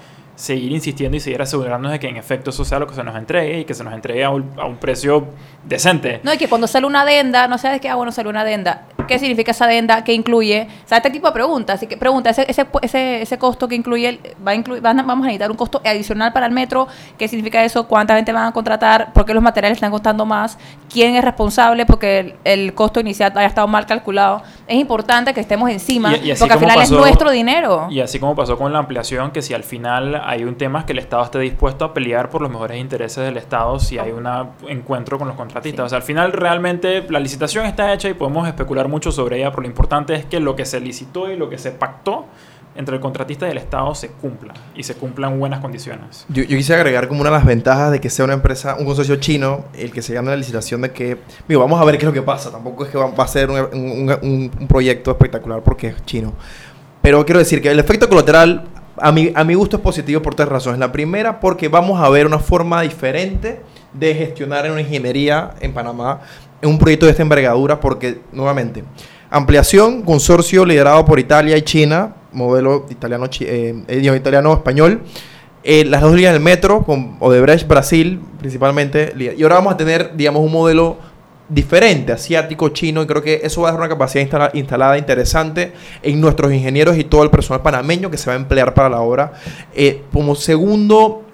seguir insistiendo y seguir asegurarnos de que en efecto eso sea lo que se nos entregue y que se nos entregue a un, a un precio decente. No, y que cuando sale una adenda, no sabes qué, ah, bueno, sale una adenda. ¿Qué significa esa adenda? ¿Qué incluye? O sea, este tipo de preguntas. Así que pregunta, ese, ese, ese, ese costo que incluye, el- va a incluir, van a- vamos a necesitar un costo adicional para el metro. ¿Qué significa eso? ¿Cuánta gente van a contratar? ¿Por qué los materiales están costando más? ¿Quién es responsable porque el, el costo inicial haya estado mal calculado? Es importante que estemos encima, Y- y porque al final pasó- es nuestro dinero. Y así como pasó con la ampliación, que si al final hay un tema que el Estado esté dispuesto a pelear por los mejores intereses del Estado si hay un encuentro con los contratistas. O sea, al final realmente la licitación está hecha y podemos especular mucho sobre ella, pero lo importante es que lo que se licitó y lo que se pactó entre el contratista y el Estado se cumpla y se cumpla en buenas condiciones. Yo, yo quisiera agregar como una de las ventajas de que sea una empresa, un consorcio chino, el que se gane la licitación de que, digo, vamos a ver qué es lo que pasa. Tampoco es que va, va a ser un, un- un- un proyecto espectacular porque es chino. Pero quiero decir que el efecto colateral, a mi, a gusto, es positivo por tres razones. La primera, porque vamos a ver una forma diferente de gestionar en una ingeniería en Panamá en un proyecto de esta envergadura, porque, nuevamente, ampliación, consorcio liderado por Italia y China, modelo italiano, eh, digo, italiano-español. Eh, las dos líneas del metro, con Odebrecht Brasil principalmente. Y ahora vamos a tener, digamos, un modelo diferente, asiático, chino, y creo que eso va a dar una capacidad instala- instalada interesante en nuestros ingenieros y todo el personal panameño que se va a emplear para la obra. Eh, como segundo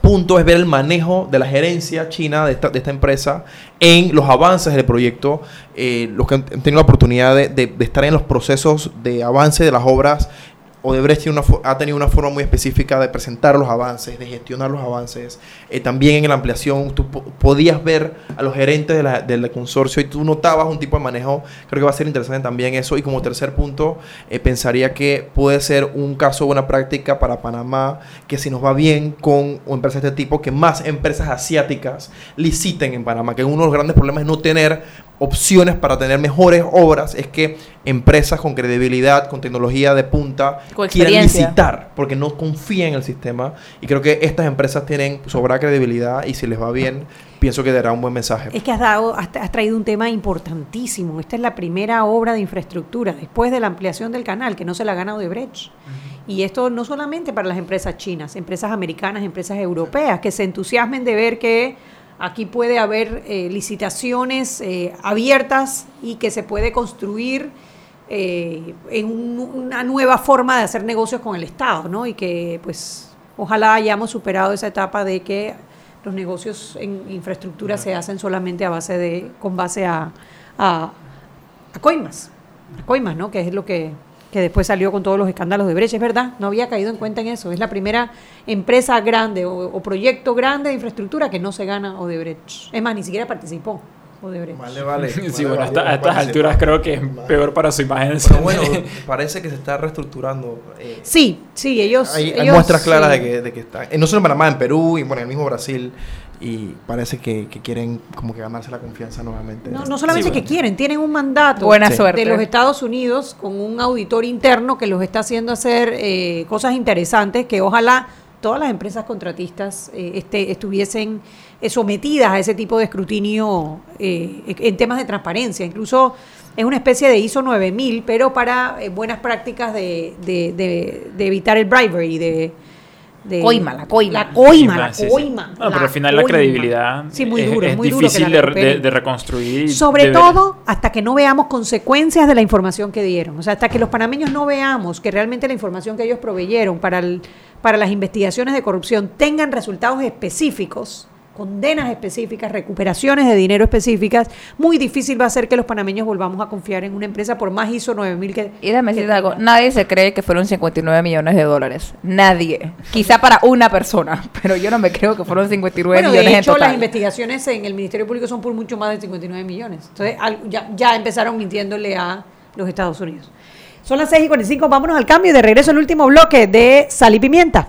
punto es ver el manejo de la gerencia china de esta, de esta empresa en los avances del proyecto, eh, los que han tenido la oportunidad de estar en los procesos de avance de las obras. Odebrecht tiene una ha tenido una forma muy específica de presentar los avances, de gestionar los avances. Eh, también en la ampliación tú po- podías ver a los gerentes de del consorcio y tú notabas un tipo de manejo. Creo que va a ser interesante también eso. Y como tercer punto, eh, pensaría que puede ser un caso buena práctica para Panamá, que si nos va bien con empresas de este tipo, que más empresas asiáticas liciten en Panamá. Que uno de los grandes problemas es no tener opciones para tener mejores obras, es que empresas con credibilidad, con tecnología de punta, Experiencia. licitar, porque no confían en el sistema. Y creo que estas empresas tienen sobra credibilidad y si les va bien, pienso que dará un buen mensaje. Es que has, dado, has, has traído un tema importantísimo. Esta es la primera obra de infraestructura después de la ampliación del canal, que no se la ha ganado de Brecht. Y esto no solamente para las empresas chinas, empresas americanas, empresas europeas, que se entusiasmen de ver que aquí puede haber eh, licitaciones eh, abiertas y que se puede construir eh, en un- una nueva forma de hacer negocios con el Estado, ¿no? Y que pues ojalá hayamos superado esa etapa de que los negocios en infraestructura se hacen solamente a base de, con base a, a, a coimas, a coimas, ¿no? Que es lo que, que después salió con todos los escándalos de Brecht, es verdad, no había caído en cuenta en eso, es la primera empresa grande o, o proyecto grande de infraestructura que no se gana Odebrecht, es más, ni siquiera participó Odebrecht. Vale, vale. [laughs] Sí, Vale, bueno, vale, hasta- a estas alturas creo que es peor para su imagen. Pero [laughs] bueno, parece que se está reestructurando. eh, Sí, sí, ellos... hay, muestras claras sí. de que, de que está. eh, no solo en Panamá, en Perú y bueno, en el mismo Brasil. Y parece que, que quieren como que ganarse la confianza nuevamente. No, no solamente Sí, que quieren, tienen un mandato Buena suerte. de los Estados Unidos con un auditor interno que los está haciendo hacer eh, cosas interesantes que ojalá todas las empresas contratistas eh, este, estuviesen sometidas a ese tipo de escrutinio eh, en temas de transparencia. Incluso es una especie de ISO 9000, pero para eh, buenas prácticas de, de- de- de evitar el bribery, de... de- Coima, la coima. La coima, la Sí, sí. coima. Bueno, pero al final la credibilidad Sí, muy es, duro, es muy duro difícil de, recuperen. de- de reconstruir. Sobre ver- todo hasta que no veamos consecuencias de la información que dieron. O sea, hasta que los panameños no veamos que realmente la información que ellos proveyeron para, el- para las investigaciones de corrupción tengan resultados específicos, condenas específicas, recuperaciones de dinero específicas, muy difícil va a ser que los panameños volvamos a confiar en una empresa por más ISO 9000 que... Y déjame decirte algo, nadie se cree que fueron 59 millones de dólares. Nadie. Quizá para una persona, [laughs] pero yo no me creo que fueron 59 Bueno, millones de en hecho, las total. investigaciones en el Ministerio Público son por mucho más de 59 millones. Entonces, ya, ya empezaron mintiéndole a los Estados Unidos. Son las 6 y 45, vámonos al cambio y de regreso al último bloque de Sal y Pimienta.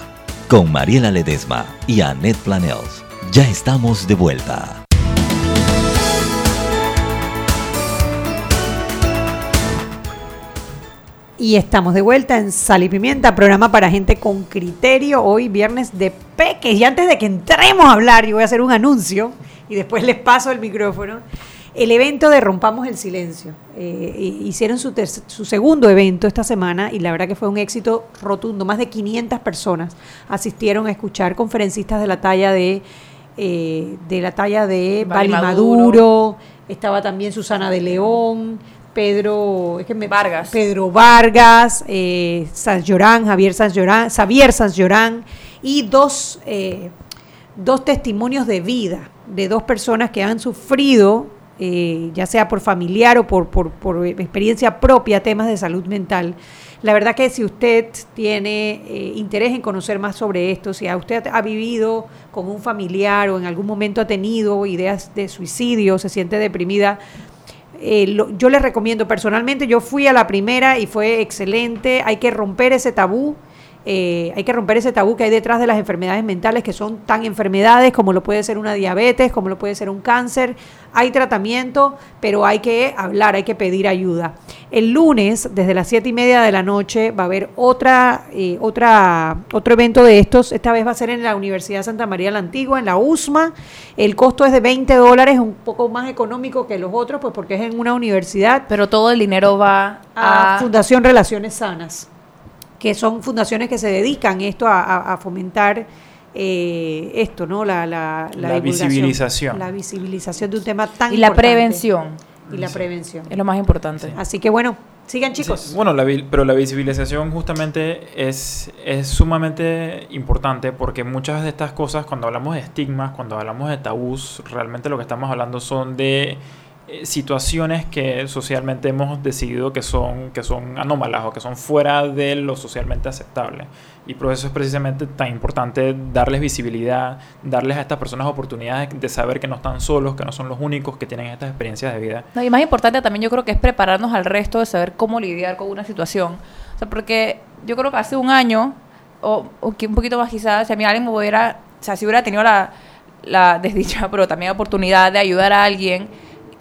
Con Mariela Ledesma y Annette Planels. Ya estamos de vuelta. Y estamos de vuelta en Sal y Pimienta, programa para gente con criterio. Hoy viernes de peques. Y antes de que entremos a hablar, yo voy a hacer un anuncio y después les paso el micrófono. El evento de Rompamos el Silencio. Eh, hi- hicieron su, su segundo evento esta semana y la verdad que fue un éxito rotundo. Más de 500 personas asistieron a escuchar conferencistas de la talla de, eh, de la talla de Bali Maduro. Maduro, estaba también Susana de León, Pedro es que me- Vargas. Pedro Vargas, eh, Sanz Llorán, Javier Sanz Llorán, Xavier Sanz Llorán y dos, eh, dos testimonios de vida de dos personas que han sufrido, eh, ya sea por familiar o por, por, por experiencia propia, temas de salud mental. La verdad que si usted tiene eh, interés en conocer más sobre esto, si a usted ha vivido con un familiar o en algún momento ha tenido ideas de suicidio, se siente deprimida, eh, lo- yo les recomiendo personalmente, yo fui a la primera y fue excelente, hay que romper ese tabú, eh, hay que romper ese tabú que hay detrás de las enfermedades mentales, que son tan enfermedades como lo puede ser una diabetes, como lo puede ser un cáncer, hay tratamiento, pero hay que hablar, hay que pedir ayuda. El lunes, desde las siete y media de la noche, va a haber otra, eh, otra, otro evento de estos. Esta vez va a ser en la Universidad Santa María la Antigua, en la USMA. El costo es de 20 dólares, un poco más económico que los otros, pues porque es en una universidad. Pero todo el dinero va a a... Fundación Relaciones Sanas, que son fundaciones que se dedican esto a, a- a fomentar eh, esto, ¿no? La, la, La visibilización. La visibilización de un tema tan Y la importante. prevención. Y la prevención. Es lo más importante. Así que bueno, sigan chicos. Sí, bueno, la pero la visibilización justamente es, es sumamente importante porque muchas de estas cosas, cuando hablamos de estigmas, cuando hablamos de tabús, realmente lo que estamos hablando son de eh, situaciones que socialmente hemos decidido que son, que son anómalas o que son fuera de lo socialmente aceptable. Y por eso es precisamente tan importante darles visibilidad, darles a estas personas oportunidades de saber que no están solos, que no son los únicos que tienen estas experiencias de vida. Y más importante también yo creo que es prepararnos al resto de saber cómo lidiar con una situación. O sea, porque yo creo que hace un año, o, un poquito más quizás, si a mí alguien me hubiera, o sea, si hubiera tenido la, la desdicha, [laughs] pero también oportunidad de ayudar a alguien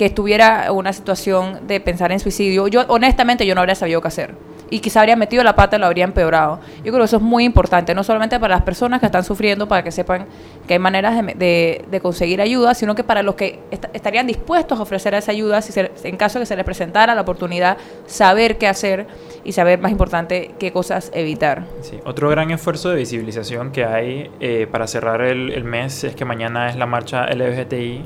que estuviera en una situación de pensar en suicidio, yo honestamente yo no habría sabido qué hacer. Y quizá habría metido la pata y lo habría empeorado. Yo creo que eso es muy importante, no solamente para las personas que están sufriendo, para que sepan que hay maneras de, de- de conseguir ayuda, sino que para los que est- estarían dispuestos a ofrecer esa ayuda, si se- en caso de que se les presentara la oportunidad, saber qué hacer y saber, más importante, qué cosas evitar. Sí, otro gran esfuerzo de visibilización que hay eh, para cerrar el, el mes es que mañana es la marcha LGBTI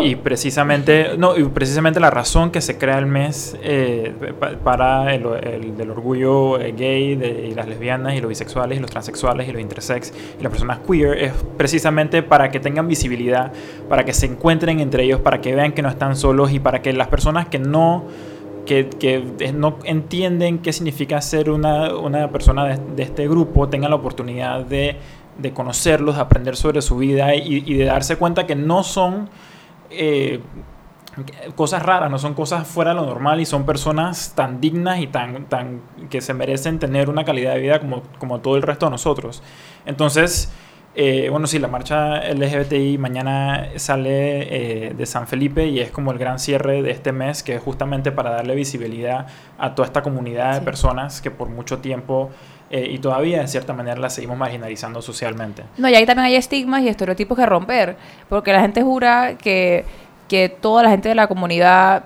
y, y precisamente no y precisamente la razón que se crea el mes eh, pa- para el, el del orgullo eh, gay de, y las lesbianas y los bisexuales y los transexuales y los intersex y las personas queer es precisamente para que tengan visibilidad, para que se encuentren entre ellos, para que vean que no están solos y para que las personas que no que, no entienden qué significa ser una, una persona de, este grupo tengan la oportunidad de, de conocerlos, de aprender sobre su vida y, y de darse cuenta que no son eh, cosas raras, no son cosas fuera de lo normal y son personas tan dignas y tan, tan que se merecen tener una calidad de vida como, como todo el resto de nosotros. Entonces, eh, bueno, sí, la marcha LGBTI mañana sale eh, de San Felipe y es como el gran cierre de este mes, que es justamente para darle visibilidad a toda esta comunidad de personas que por mucho tiempo eh, y todavía de cierta manera la seguimos marginalizando socialmente. No, y ahí también hay estigmas y estereotipos que romper, porque la gente jura que, que toda la gente de la comunidad,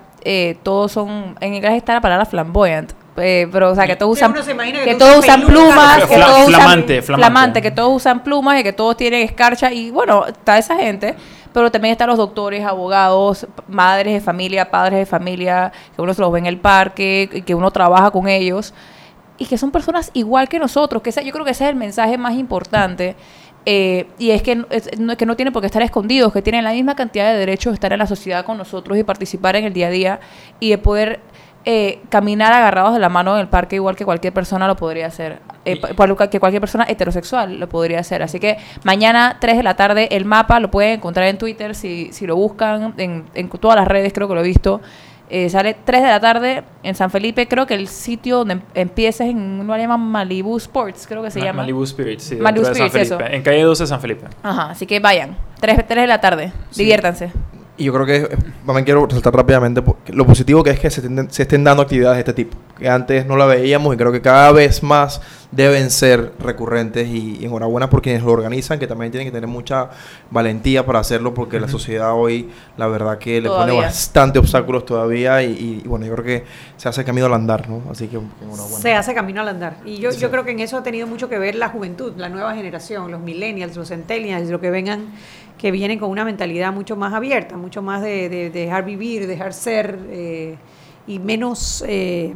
todos son, en inglés está la palabra flamboyant, eh, pero o sea, que todos usan, que que todos usan plumas, Fla- que todos usan flamante, flamante. que todos usan plumas y que todos tienen escarcha, y bueno, está esa gente, pero también están los doctores, abogados, madres de familia, padres de familia, que uno se los ve en el parque, y que uno trabaja con ellos y que son personas igual que nosotros, que ese- yo creo que ese es el mensaje más importante. eh, y es que, no- es- no- que no tienen por qué estar escondidos, que tienen la misma cantidad de derechos de estar en la sociedad con nosotros y participar en el día a día y de poder eh, caminar agarrados de la mano en el parque igual que cualquier persona lo podría hacer, eh, que cualquier persona heterosexual lo podría hacer. Así que mañana 3 de la tarde el mapa lo pueden encontrar en Twitter si, si lo buscan, en, en todas las redes creo que lo he visto. Eh, sale 3 de la tarde en San Felipe. Creo que el sitio donde em- empieza es en un lugar llama Malibu Sports, creo que se Ma- llama. Malibu Spirits, sí, Malibu de San Spirits, Felipe, eso. en calle 12 de San Felipe. Ajá, así que vayan. 3, de la tarde. Sí. Diviértanse. Y yo creo que eh, también quiero resaltar rápidamente lo positivo que es que se estén, se estén dando actividades de este tipo, que antes no la veíamos y creo que cada vez más deben ser recurrentes y, y enhorabuena por quienes lo organizan, que también tienen que tener mucha valentía para hacerlo porque la sociedad hoy la verdad que le pone bastante obstáculos todavía y, y- y bueno, yo creo que se hace camino al andar, ¿no? Así que enhorabuena. Se hace camino al andar. Y yo, Sí. yo creo que en eso ha tenido mucho que ver la juventud, la nueva generación, los millennials, los centennials, lo que vengan, que vienen con una mentalidad mucho más abierta, mucho más de, de- de dejar vivir, dejar ser. eh, y menos... eh,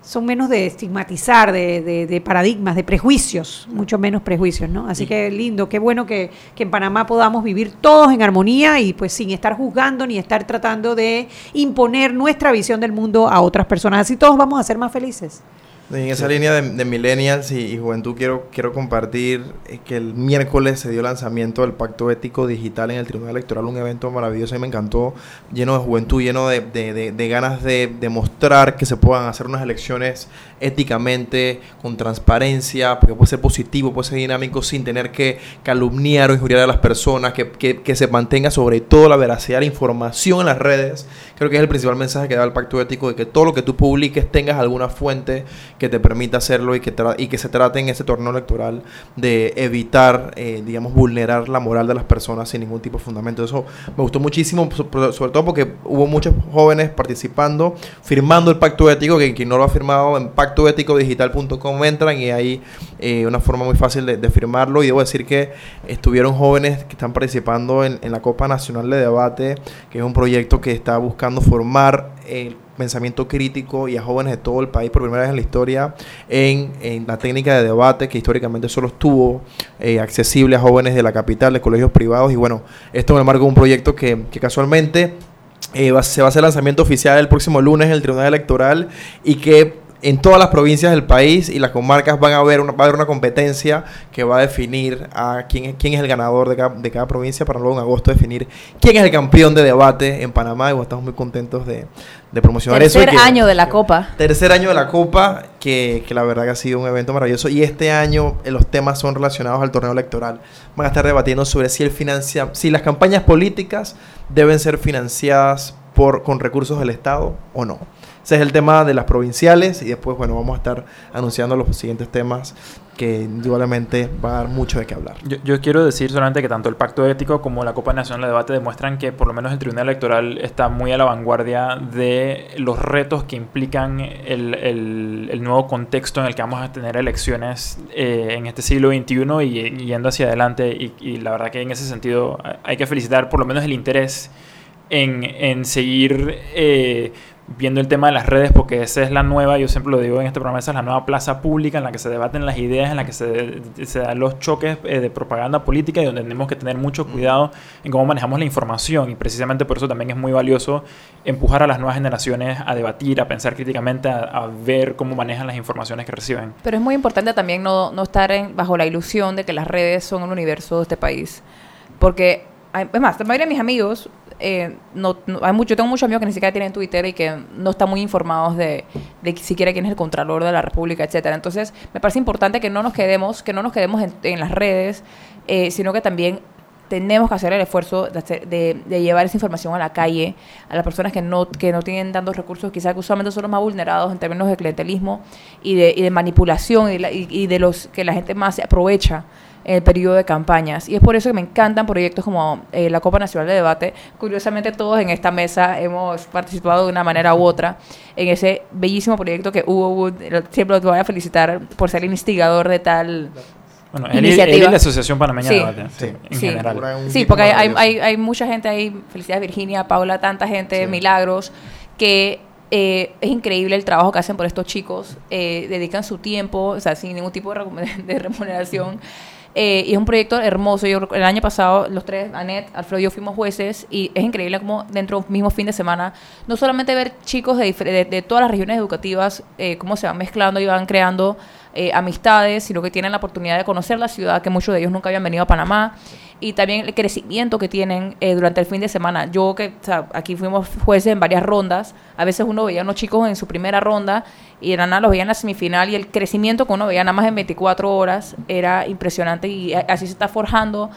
son menos de estigmatizar, de, de- de paradigmas, de prejuicios, mucho menos prejuicios, ¿no? Así que lindo, qué bueno que, que en Panamá podamos vivir todos en armonía y pues sin estar juzgando ni estar tratando de imponer nuestra visión del mundo a otras personas. Así todos vamos a ser más felices. En esa línea de, de millennials y, y juventud quiero, quiero compartir eh, que el miércoles se dio lanzamiento del Pacto Ético Digital en el Tribunal Electoral, un evento maravilloso y me encantó, lleno de juventud, lleno de, de- de- de ganas de demostrar que se puedan hacer unas elecciones éticamente, con transparencia, porque puede ser positivo, puede ser dinámico sin tener que calumniar o injuriar a las personas, que, que- que se mantenga sobre todo la veracidad de la información en las redes. Creo que es el principal mensaje que da el Pacto Ético, de que todo lo que tú publiques tengas alguna fuente que te permita hacerlo y que, y que se trate en este torneo electoral de evitar, eh, digamos, vulnerar la moral de las personas sin ningún tipo de fundamento. Eso me gustó muchísimo, sobre todo porque hubo muchos jóvenes participando, firmando el Pacto Ético, que quien no lo ha firmado en pactoeticodigital.com entran y hay eh, una forma muy fácil de, firmarlo. Y debo decir que estuvieron jóvenes que están participando en, la Copa Nacional de Debate, que es un proyecto que está buscando formar el pensamiento crítico y a jóvenes de todo el país por primera vez en la historia en, la técnica de debate que históricamente solo estuvo eh, accesible a jóvenes de la capital, de colegios privados y bueno, esto en el marco de un proyecto que, casualmente eh, se va a hacer lanzamiento oficial el próximo lunes en el Tribunal Electoral y que en todas las provincias del país y las comarcas van a haber una, va a haber una competencia que va a definir a quién, es- quién es el ganador de cada, de cada provincia para luego en agosto definir quién es el campeón de debate en Panamá y bueno, estamos muy contentos de, de promocionar eso. Tercer que- año de la Copa. Tercer año de la Copa, que, que la verdad que ha sido un evento maravilloso. Y este año eh, los temas son relacionados al torneo electoral. Van a estar debatiendo sobre si el financia, si las campañas políticas deben ser financiadas por, con recursos del Estado o no. Ese es el tema de las provinciales y después, bueno, vamos a estar anunciando los siguientes temas que indudablemente va a dar mucho de qué hablar. Yo, yo quiero decir solamente que tanto el Pacto Ético como la Copa Nacional de Debate demuestran que por lo menos el Tribunal Electoral está muy a la vanguardia de los retos que implican el, el- el nuevo contexto en el que vamos a tener elecciones eh, en este siglo XXI y, yendo hacia adelante. Y, y la verdad que en ese sentido hay que felicitar por lo menos el interés en, en seguir eh, viendo el tema de las redes, porque esa es la nueva, yo siempre lo digo en este programa, esa es la nueva plaza pública en la que se debaten las ideas, en la que se, se dan los choques eh, de propaganda política y donde tenemos que tener mucho cuidado en cómo manejamos la información. Y precisamente por eso también es muy valioso empujar a las nuevas generaciones a debatir, a pensar críticamente, a, a ver cómo manejan las informaciones que reciben. Pero es muy importante también no, no estar en- bajo la ilusión de que las redes son el universo de este país. Porque, hay- es más, la mayoría de mis amigos, eh, no, no- hay mucho, yo tengo muchos amigos que ni siquiera tienen Twitter y que no están muy informados de, de siquiera quién es el Contralor de la República, etcétera. Entonces, me parece importante que no nos quedemos, que no nos quedemos en, las redes, eh, sino que también tenemos que hacer el esfuerzo de, hacer- de- de llevar esa información a la calle, a las personas que no, que no tienen tantos recursos, quizás que usualmente son los más vulnerados en términos de clientelismo y de, y de manipulación y de, la- y- y de los que la gente más se aprovecha en el periodo de campañas. Y es por eso que me encantan proyectos como eh, la Copa Nacional de Debate. Curiosamente todos en esta mesa hemos participado de una manera u otra en ese bellísimo proyecto que Hugo Wood, siempre lo voy a felicitar por ser el instigador de tal Bueno, él y, él y Iniciativa. la Asociación Panameña Sí. de Debate, Sí. en Sí. general. Sí, porque hay, hay, hay- mucha gente ahí, felicidades Virginia, Paula, tanta gente, Sí. milagros, que eh, es increíble el trabajo que hacen por estos chicos, eh, dedican su tiempo, o sea, sin ningún tipo de [laughs] remuneración. Eh, y es un proyecto hermoso. Yo el año pasado, los tres, Anet, Alfredo y yo fuimos jueces, y es increíble como dentro de un mismo fin de semana, no solamente ver chicos de, de todas las regiones educativas, eh, cómo se van mezclando y van creando eh, amistades, sino que tienen la oportunidad de conocer la ciudad, que muchos de ellos nunca habían venido a Panamá, y también el crecimiento que tienen eh, durante el fin de semana. Yo que o sea, aquí fuimos jueces en varias rondas, a veces uno veía a unos chicos en su primera ronda y de nada los veía en la semifinal y el crecimiento que uno veía nada más en 24 horas era impresionante y así se está forjando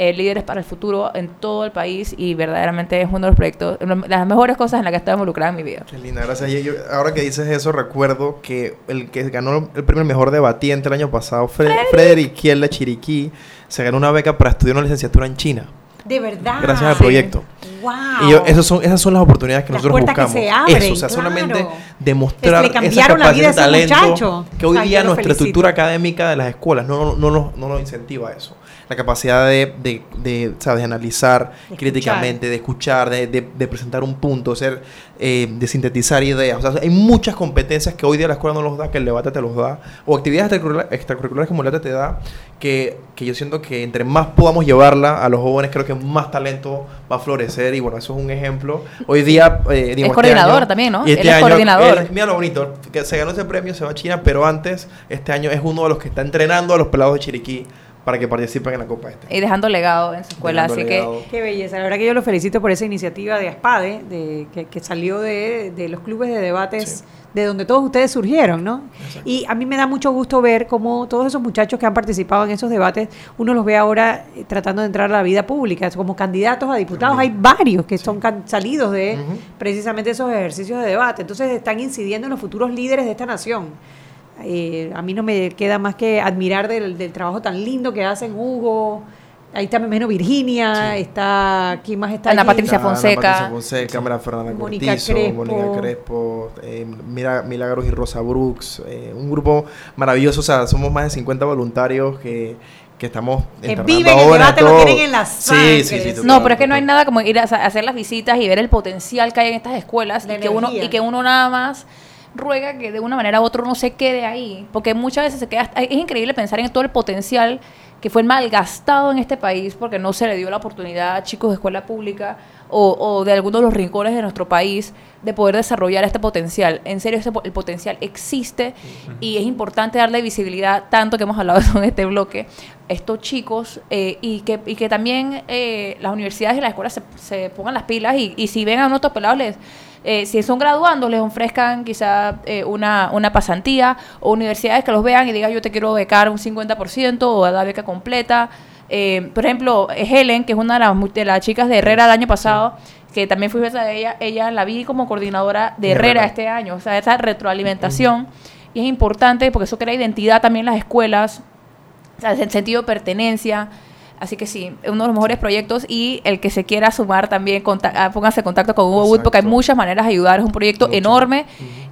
eh, líderes para el futuro en todo el país y verdaderamente es uno de los proyectos, las mejores cosas en las que he estado involucrada en mi vida. Qué linda, gracias. Yo- ahora que dices eso, recuerdo que el que ganó el al mejor debatiente el año pasado, Fre Frederick Kiel de Chiriquí, se ganó una beca para estudiar una licenciatura en China. De verdad. Gracias al proyecto. Wow. Y yo- esos son, esas son las oportunidades que Las nosotros puertas que buscamos. se abren, Eso, o sea, claro. solamente demostrar Le esa cambiaron la vida capacidad de talento muchacho. que hoy Ay, día nuestra felicito. estructura académica de las escuelas no, no, no, no nos incentiva a eso. La capacidad de, de, de, ¿sabes? de analizar críticamente, de escuchar, de, presentar un punto, ser, eh, de sintetizar ideas. O sea, hay muchas competencias que hoy día la escuela no los da, que el debate te los da, o actividades extracurriculares, como el debate te da, que, que yo siento que entre más podamos llevarla a los jóvenes, creo que más talento va a florecer. Y bueno, eso es un ejemplo. Hoy día... eh, digamos, este coordinador año- también, ¿no? este Él es año- coordinador. él- mira lo bonito, que se ganó ese premio, se va a China, pero antes, este año es uno de los que está entrenando a los pelados de Chiriquí para que participen en la Copa Este. Y dejando legado en su escuela. Dejando Así legado. que Qué belleza. La verdad que yo lo felicito por esa iniciativa de ASPADE, de, que, que salió de, de los clubes de debates de donde todos ustedes surgieron, ¿no? Y a mí me da mucho gusto ver cómo todos esos muchachos que han participado en esos debates, uno los ve ahora eh, tratando de entrar a la vida pública, como candidatos a diputados. Hay varios que son can- salidos de precisamente esos ejercicios de debate. Entonces están incidiendo en los futuros líderes de esta nación. Eh, a mí no me queda más que admirar del, del trabajo tan lindo que hacen Hugo. Ahí está, me imagino, Virginia, está, ¿quién más está Ana allí? Patricia Ana Fonseca. Patricia Fonseca, Mira Fernanda Mónica Cortizo, Crespo. Mónica Crespo, eh, Mira, Milagros y Rosa Brooks, eh, un grupo maravilloso, o sea, somos más de 50 voluntarios que, que estamos viven el debate, lo todo. tienen en la sangre. Sí, sí, sí. No, pero es que no hay nada como ir a a hacer las visitas y ver el potencial que hay en estas escuelas La y que, uno, y que uno nada más ruega que de una manera u otra uno se quede ahí. Porque muchas veces se queda. Es increíble pensar en todo el potencial que fue malgastado en este país porque no se le dio la oportunidad a chicos de escuela pública o, o de algunos de los rincones de nuestro país de poder desarrollar este potencial. En serio, ese el potencial existe y es importante darle visibilidad, tanto que hemos hablado [laughs] en este bloque, a estos chicos eh, y, que, y que también eh, las universidades y las escuelas se, se pongan las pilas y, y si ven a nuestros pelados, les, eh, si son graduando, les ofrezcan quizá eh, una, una pasantía o universidades que los vean y digan yo te quiero becar un 50% o dar beca completa. Eh, por ejemplo, Helen, que es una de las, de las chicas de Herrera del año pasado, que también fui de ella, ella la vi como coordinadora de Herrera. este año, o sea, esa retroalimentación. Y es importante porque eso crea identidad también en las escuelas, o sea, el sentido de pertenencia. Así que sí, uno de los mejores proyectos y el que se quiera sumar también, conta- ah, pónganse en contacto con Hugo Wood porque hay muchas maneras de ayudar, es un proyecto Mucho. enorme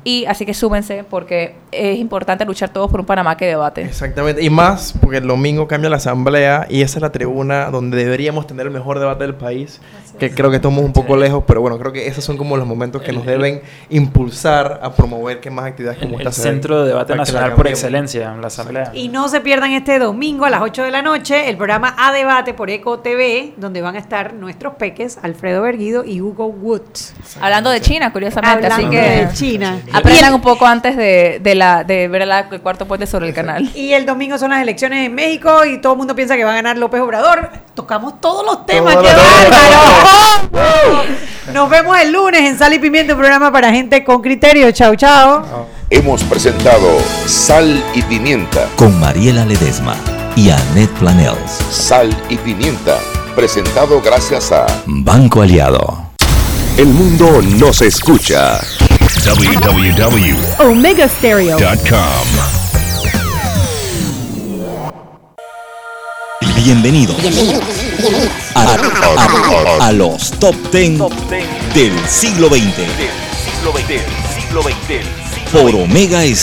y así que súmense porque es importante luchar todos por un Panamá que debate. Exactamente, y más porque el domingo cambia la asamblea y esa es la tribuna donde deberíamos tener el mejor debate del país, que creo que estamos un poco lejos, pero bueno, creo que esos son como los momentos que nos deben impulsar a promover que más actividades como El, esta el centro de debate nacional por excelencia en la asamblea. Y no se pierdan este domingo a las 8 de la noche el programa A Debate por Eco TV, donde van a estar nuestros peques Alfredo Berguido y Hugo Woods. Hablando de China, curiosamente, así Hablando que de [laughs] China. Aprendan un poco antes de, de la, de ver la- el cuarto puente sobre el canal. Y el domingo son las elecciones en México y todo el mundo piensa que va a ganar López Obrador. Tocamos todos los temas. ¡Qué bárbaro! [laughs] Nos vemos el lunes en Sal y Pimiento, un programa para gente con criterio. Chao, chao. Hemos presentado Sal y Pimienta. Con Mariela Ledesma y Annette Planels. Sal y Pimienta. Presentado gracias a Banco Aliado. El mundo nos escucha. Omega Stereo. Bienvenidos a, a- a los top 10 del siglo XX por Omega Estéreo.